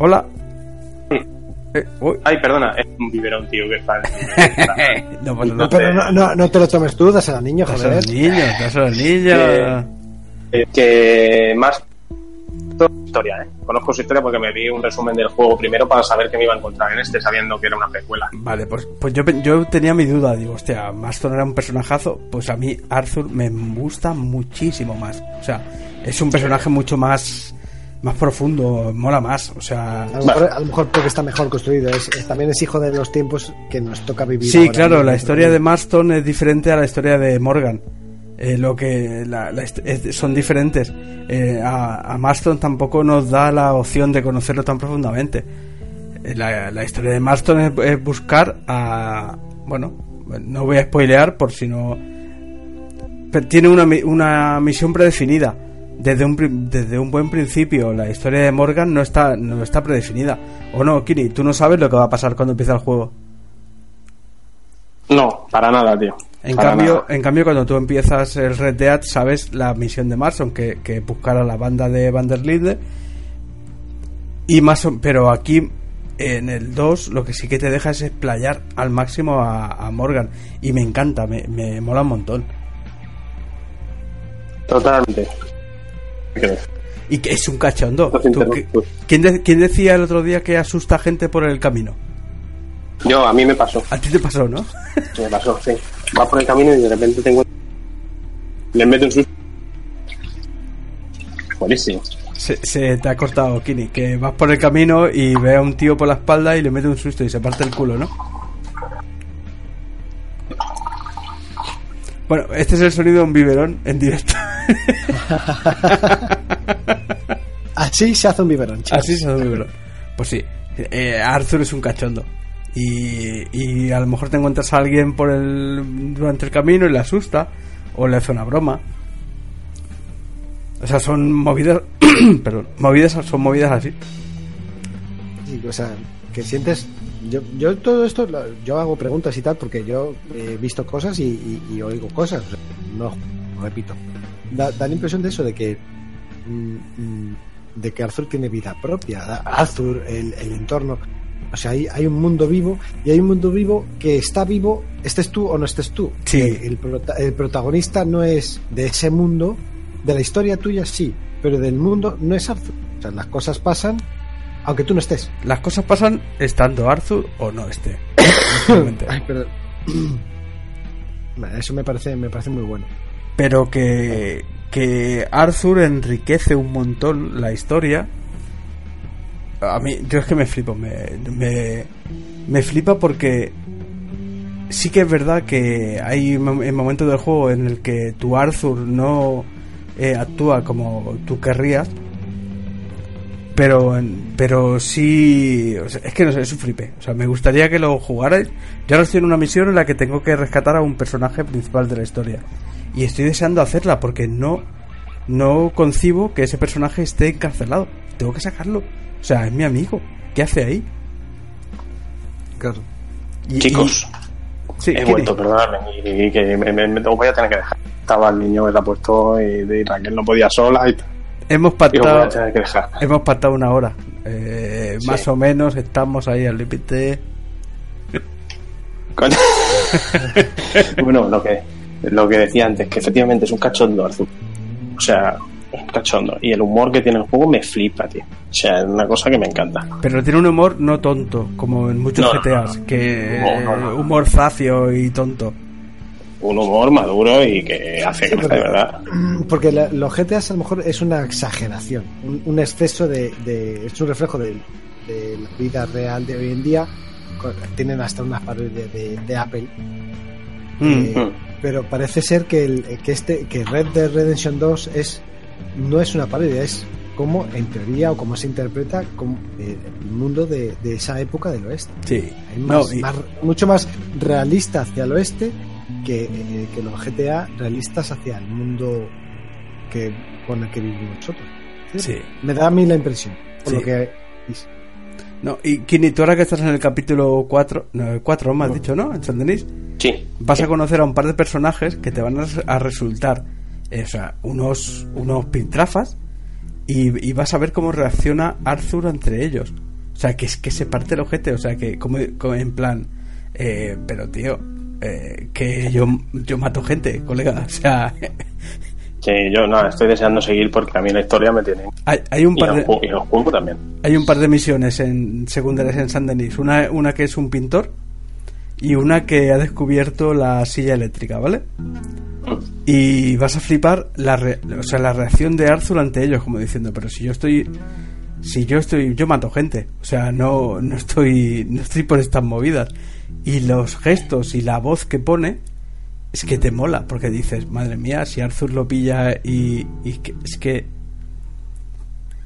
Hola. Eh, uy. Ay, perdona, es un biberón, tío, que está. no, pues no. Pero no, no, no te lo tomes tú, dáselo al niño, Dáselo a joder. los niños, dáselo a los niños. Eh, que más historia, ¿eh? Conozco su historia porque me vi un resumen del juego primero para saber que me iba a encontrar en este, sabiendo que era una precuela. Vale, pues, pues yo, tenía mi duda. Digo, hostia, Marston era un personajazo. Pues a mí Arthur me gusta muchísimo más. O sea, es un personaje mucho más más profundo, mola más. O sea, A lo, mejor, a lo mejor porque está mejor construido. Es, es- también es hijo de los tiempos que nos toca vivir. Sí, ahora claro, mismo. la historia de Marston es diferente a la historia de Morgan. Eh, lo que la- la es- son diferentes. Eh, a, a Marston tampoco nos da la opción de conocerlo tan profundamente. Eh, La, la historia de Marston es, es buscar a. Bueno, no voy a spoilear por si no. Pero tiene una, una misión predefinida. Desde un, desde un buen principio, la historia de Morgan no está, no está predefinida. O no, Kiri, tú no sabes lo que va a pasar cuando empieza el juego. No, para nada, tío. En Para cambio, nada. en cambio, cuando tú empiezas el Red Dead, sabes la misión de Marson, que, que buscar a la banda de Van der Linde. Y más pero aquí en el 2 lo que sí que te deja es explayar al máximo a, a Morgan. Y me encanta, me, me mola un montón. Totalmente. Y que es un cachondo. No te Tú, ¿qué- interrumpo. ¿quién, de- quién decía el otro día que asusta a gente por el camino? Yo, a mí me pasó. A ti te pasó, ¿no? Me pasó, sí. Vas por el camino y de repente te encuentras. Le mete un susto. Buenísimo. Se, se te ha cortado, Kini, que vas por el camino y ve a un tío por la espalda y le mete un susto y se parte el culo, ¿no? Bueno, este es el sonido de un biberón en directo. Así se hace un biberón, chicos. Así se hace un biberón. Pues sí, eh, Arthur es un cachondo. Y, y a lo mejor te encuentras a alguien por el durante el camino y le asusta o le hace una broma. O sea, son movidas, perdón, movidas son movidas así. Sí, o sea, que sientes. Yo, yo todo esto, yo hago preguntas y tal, porque yo he visto cosas y, y- y oigo cosas. no, repito. Da, da la impresión de eso, de que. mm, mm, de que Arthur tiene vida propia. Arthur, el, el entorno. O sea, hay, hay un mundo vivo y hay un mundo vivo que está vivo, estés tú o no estés tú. Sí. El, el protagonista no es de ese mundo, de la historia tuya sí, pero del mundo no es Arthur. O sea, las cosas pasan aunque tú no estés. Las cosas pasan estando Arthur o no esté. Ay, pero... Eso me parece, me parece muy bueno. Pero que, que Arthur enriquece un montón la historia. A mí, yo es que me flipo, me, me, me flipa porque sí que es verdad que hay mom- en momentos del juego en el que tu Arthur no eh, actúa como tú querrías. Pero, pero sí, es que no sé, es un flipe. O sea, me gustaría que lo jugarais. Yo ahora estoy en una misión en la que tengo que rescatar a un personaje principal de la historia. Y estoy deseando hacerla porque no, no concibo que ese personaje esté encarcelado. Tengo que sacarlo. O sea, es mi amigo. ¿Qué hace ahí? Claro. Y- Chicos, y- sí, he vuelto, perdonadme, y, que me, me- me- os voy a tener que dejar. Estaba el niño que la ha puesto y, y Raquel no podía sola y, Hemos y os voy a pactado, tener que dejar. hemos pactado una hora. Eh, Sí. Más o menos estamos ahí al límite. Coño. bueno, lo que, lo que decía antes, que efectivamente es un cachondo Arthur. O sea, es un cachondo. Y el humor que tiene el juego me flipa, tío. O sea, es una cosa que me encanta. Pero tiene un humor no tonto, como en muchos No, GTAs, no. que No, no, no. humor zafio y tonto. Un humor maduro y que hace Sí, gracia, de verdad. Porque la- los GTAs a lo mejor es una exageración, un, un exceso de, de- Es un reflejo de, de la vida real de hoy en día. Tienen hasta unas parodias de, de Apple. Mm. Eh, Mm. pero parece ser que, el, que este que Red Dead Redemption 2 es no es una parodia, es como en teoría o como se interpreta como eh, el mundo de, de esa época del oeste. Sí. No, más- y- más- mucho más realista hacia el oeste que, eh, que los GTA realistas hacia el mundo que con el que vivimos nosotros. Sí. Me da a mí la impresión. Por lo que. No, y Kini, tú ahora que estás en el capítulo 4, no, el 4 me has dicho, ¿no? En San Denis, Sí. vas a conocer a un par de personajes que te van a, resultar, eh, o sea, unos, unos piltrafas y, y vas a ver cómo reacciona Arthur entre ellos. O sea, que es que se parte el ojete, o sea, que como, como en plan, eh, pero tío, eh, que yo, yo mato gente, colega, o sea, Sí, yo no, estoy deseando seguir porque a mí la historia me tiene. hay, hay un Y par el, de... y el juego también. Hay un par de misiones en secundarias en San Denis. Una, una que es un pintor y una que ha descubierto la silla eléctrica, ¿vale? Y vas a flipar la, re- o sea, la reacción de Arthur ante ellos, como diciendo, pero si yo estoy, si yo estoy, yo mato gente, o sea, no, no estoy, no estoy por estas movidas. Y los gestos y la voz que pone es que te mola, porque dices, madre mía, si Arthur lo pilla y, y que- es que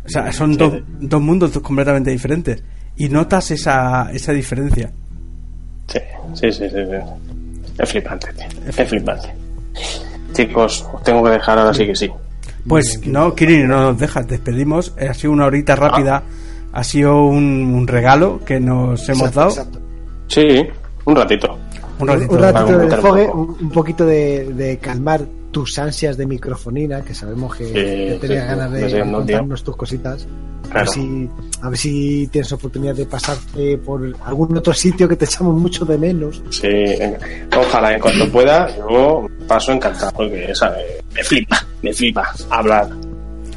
o sea, son Sí, dos, sí. dos mundos completamente diferentes. Y notas esa, esa diferencia. Sí, sí, sí, sí. sí. Es flipante, tío. Es flipante. Chicos, os tengo que dejar ahora sí que sí. Pues no, Kirin, no nos dejas, despedimos. Ha sido una horita rápida. Ha sido un, un regalo que nos hemos Exacto, dado. exacto. Sí, un ratito. Un ratito. Un ratito de meter un poquito de, de calmar tus ansias de microfonina, que sabemos que, Sí, que tenías sí, ganas de contarnos tus cositas. A, ver si, a ver si tienes oportunidad de pasarte por algún otro sitio que te echamos mucho de menos. Sí, ojalá en cuanto pueda, yo paso encantado, porque ¿sabe? me flipa, me flipa hablar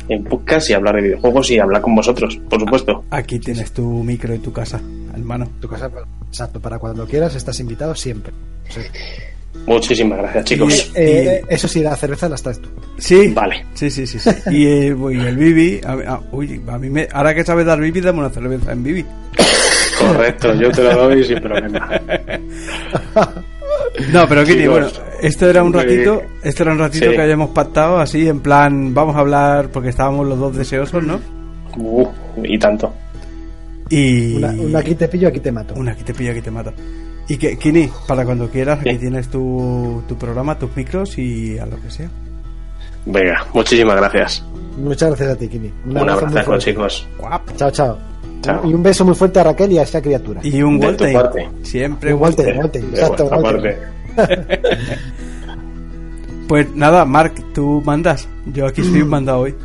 en podcast y hablar de videojuegos y hablar con vosotros, por supuesto. Aquí tienes tu micro y tu casa, hermano. Tu casa, exacto, para cuando quieras, estás invitado siempre. Muchísimas gracias, chicos. eh, Eso sí, la cerveza la estás tú. Sí, Vale. Sí, sí, sí. sí. Y, eh, y el Bibi. a- a- uy, a mí me, ahora que sabes dar Bibi, dame una cerveza en Bibi. Correcto, yo te lo doy sin problema. No, pero Chicos, bueno, esto era un eh, ratito, esto era un ratito sí. que habíamos pactado así, en plan, vamos a hablar porque estábamos los dos deseosos, ¿no? Uh, y tanto. Y Una, una aquí te pillo, aquí te mato. una, aquí te pillo, aquí te mato. Y que, Kini, para cuando quieras, aquí Sí. tienes tu, tu programa, tus micros y a lo que sea. Venga, muchísimas gracias. Muchas gracias a ti, Kini. Un abrazo chicos. Chao, chao, Chao. Y un beso muy fuerte a Raquel y a esa criatura. Y un De parte. Siempre Un De exacto, parte. Pues nada, Mark, tú mandas. Yo aquí estoy mandado hoy.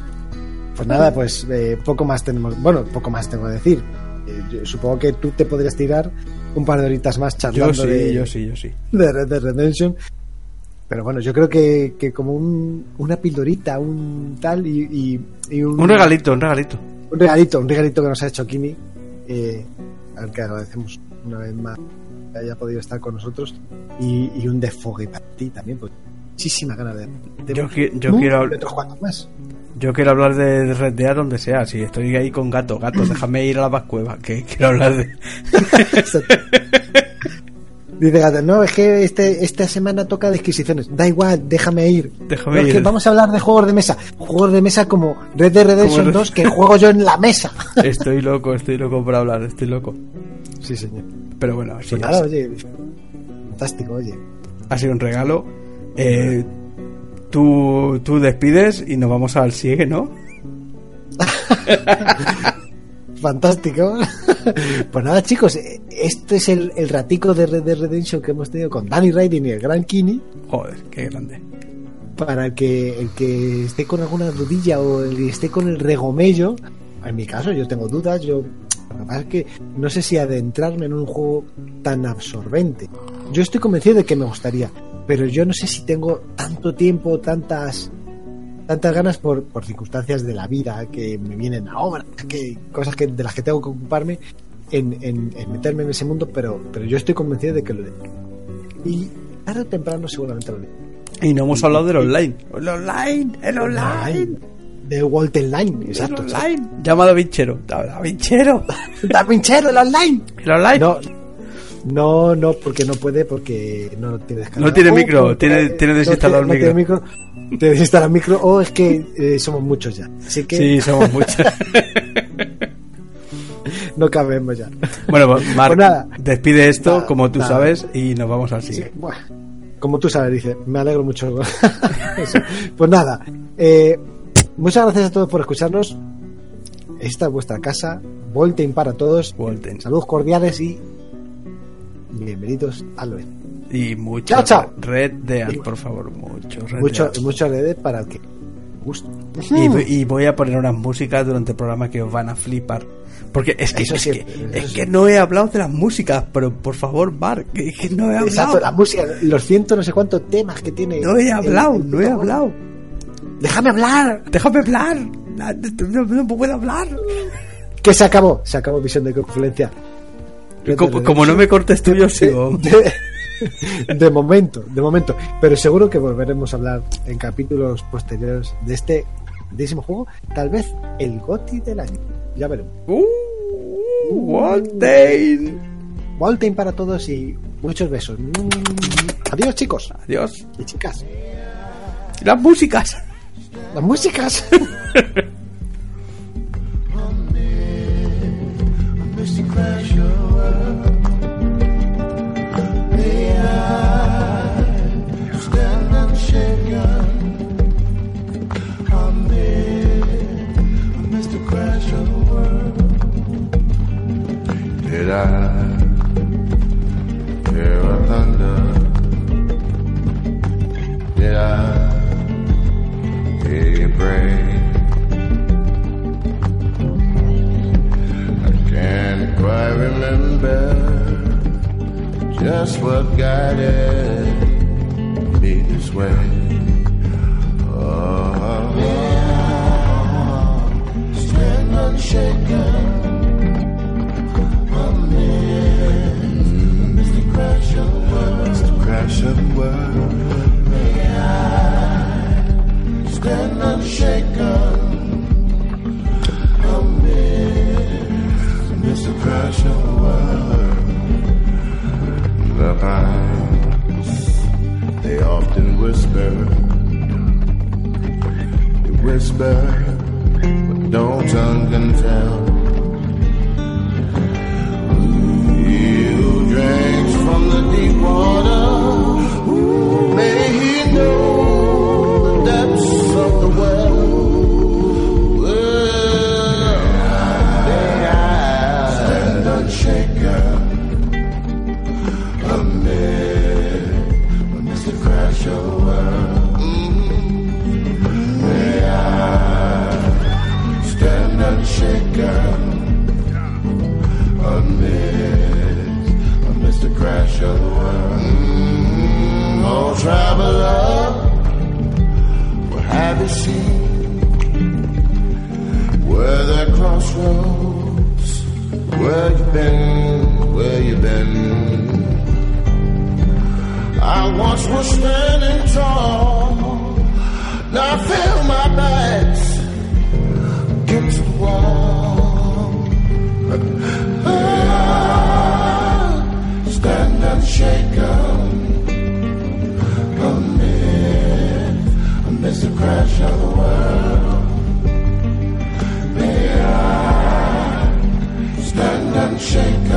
Pues nada, pues eh, poco más tenemos. Bueno, poco más tengo que decir. Eh, yo supongo que tú te podrías tirar un par de horitas más charlando Yo sí, de, yo sí, yo sí. de Red Dead Redemption. Pero bueno, yo creo que, que como un, una pildorita, un tal y, y- y un, Un regalito, un regalito. un regalito, un regalito que nos ha hecho Kimi, eh, al que agradecemos una vez más que haya podido estar con nosotros y, y un desfogue para ti también, pues muchísima ganas de, de- Yo qui- yo quiero- de otros juegos más. Yo quiero hablar de Red Dead donde sea. Si estoy ahí con gato, gato, déjame ir a la vascueva. Que quiero hablar de. Dice Gato, no, es que este, esta semana toca disquisiciones. Da igual, déjame ir. Déjame No, es ir. que vamos a hablar de juegos de mesa. Juegos de mesa como Red Dead Redemption Como- 2 que juego yo en la mesa. Estoy loco, estoy loco por hablar, estoy loco. Sí, señor. Pero bueno, sí, Pues nada, oye, fantástico, oye. ha sido un regalo. Eh, tú, tú despides y nos vamos al sigue, ¿no? Fantástico. pues nada, chicos, este es el, el ratico de Red Dead Redemption que hemos tenido con Danny Raiden y el Gran Kini. Joder, qué grande. Para el que, el que esté con alguna dudilla o el que esté con el regomello, en mi caso yo tengo dudas, yo lo que pasa es que no sé si adentrarme en un juego tan absorbente. Yo estoy convencido de que me gustaría, pero yo no sé si tengo tanto tiempo, tantas tantas ganas por, por circunstancias de la vida que me vienen a obra, que cosas que, de las que tengo que ocuparme en, en- en meterme en ese mundo, pero, pero yo estoy convencido de que lo haré. Y tarde o temprano seguramente lo haré. Y no hemos hablado del online. El online, el online. De Walter Line, El exacto. online. Llamado Vinchero. Da Vinchero. ¡Da pinchero el online! El online. No, no, no, porque no puede, porque no tiene descargado. No tiene micro, porque tiene- tiene no desinstalado el no tiene micro. Tiene desinstalado el micro, o es que eh, somos muchos ya. Así que Sí, somos muchos. no cabemos ya. bueno, pues, Marc, Pues nada. despide esto Nada, como tú nada. sabes y nos vamos al Sí, sigue. buah. Como tú sabes, dice, me alegro mucho. Pues nada, eh, muchas gracias a todos por escucharnos. Esta es vuestra casa. Volten para todos. Volten. Saludos cordiales y bienvenidos a lo Y mucho Chao, chao. Red Dead, por favor, mucho Red Mucho, Dead. mucho redes para el que guste. Y, y voy a poner unas músicas durante el programa que os van a flipar. Porque es que, Eso es, siempre, que, es que no he hablado de las músicas, pero por favor, Mark, que, que no he hablado. Exacto, la música, los ciento no sé cuántos temas que tiene. No he hablado, el no he hablado. Déjame hablar. Déjame hablar. No, no- no puedo hablar. Que se acabó. Se acabó Visión de Confulencia. Como, como no me cortes tú, yo sigo. De, de momento, de momento. Pero seguro que volveremos a hablar en capítulos posteriores de este grandísimo juego. Tal vez el GOTI del año. Ya veremos. Uh, Walden. Volten para todos y muchos besos. Adiós, chicos Adiós. y chicas. Las músicas. Las músicas. feeling tall. Now I feel my back against the wall. I stand unshaken amid, amidst the crash of the world. May I stand unshaken.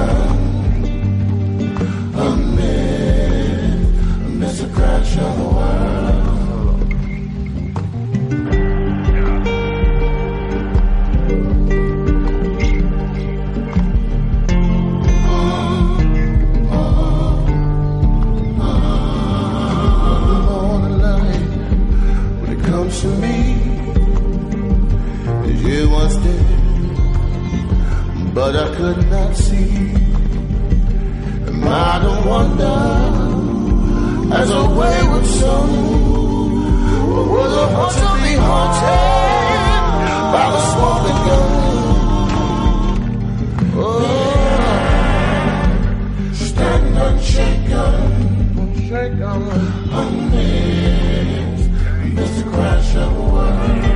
could not see. And I don't wonder, as a wayward soul, Or was a horse to be haunted by the swollen gun. Oh, stand unshaken, unshaken, amazed, Mr. Crash of World.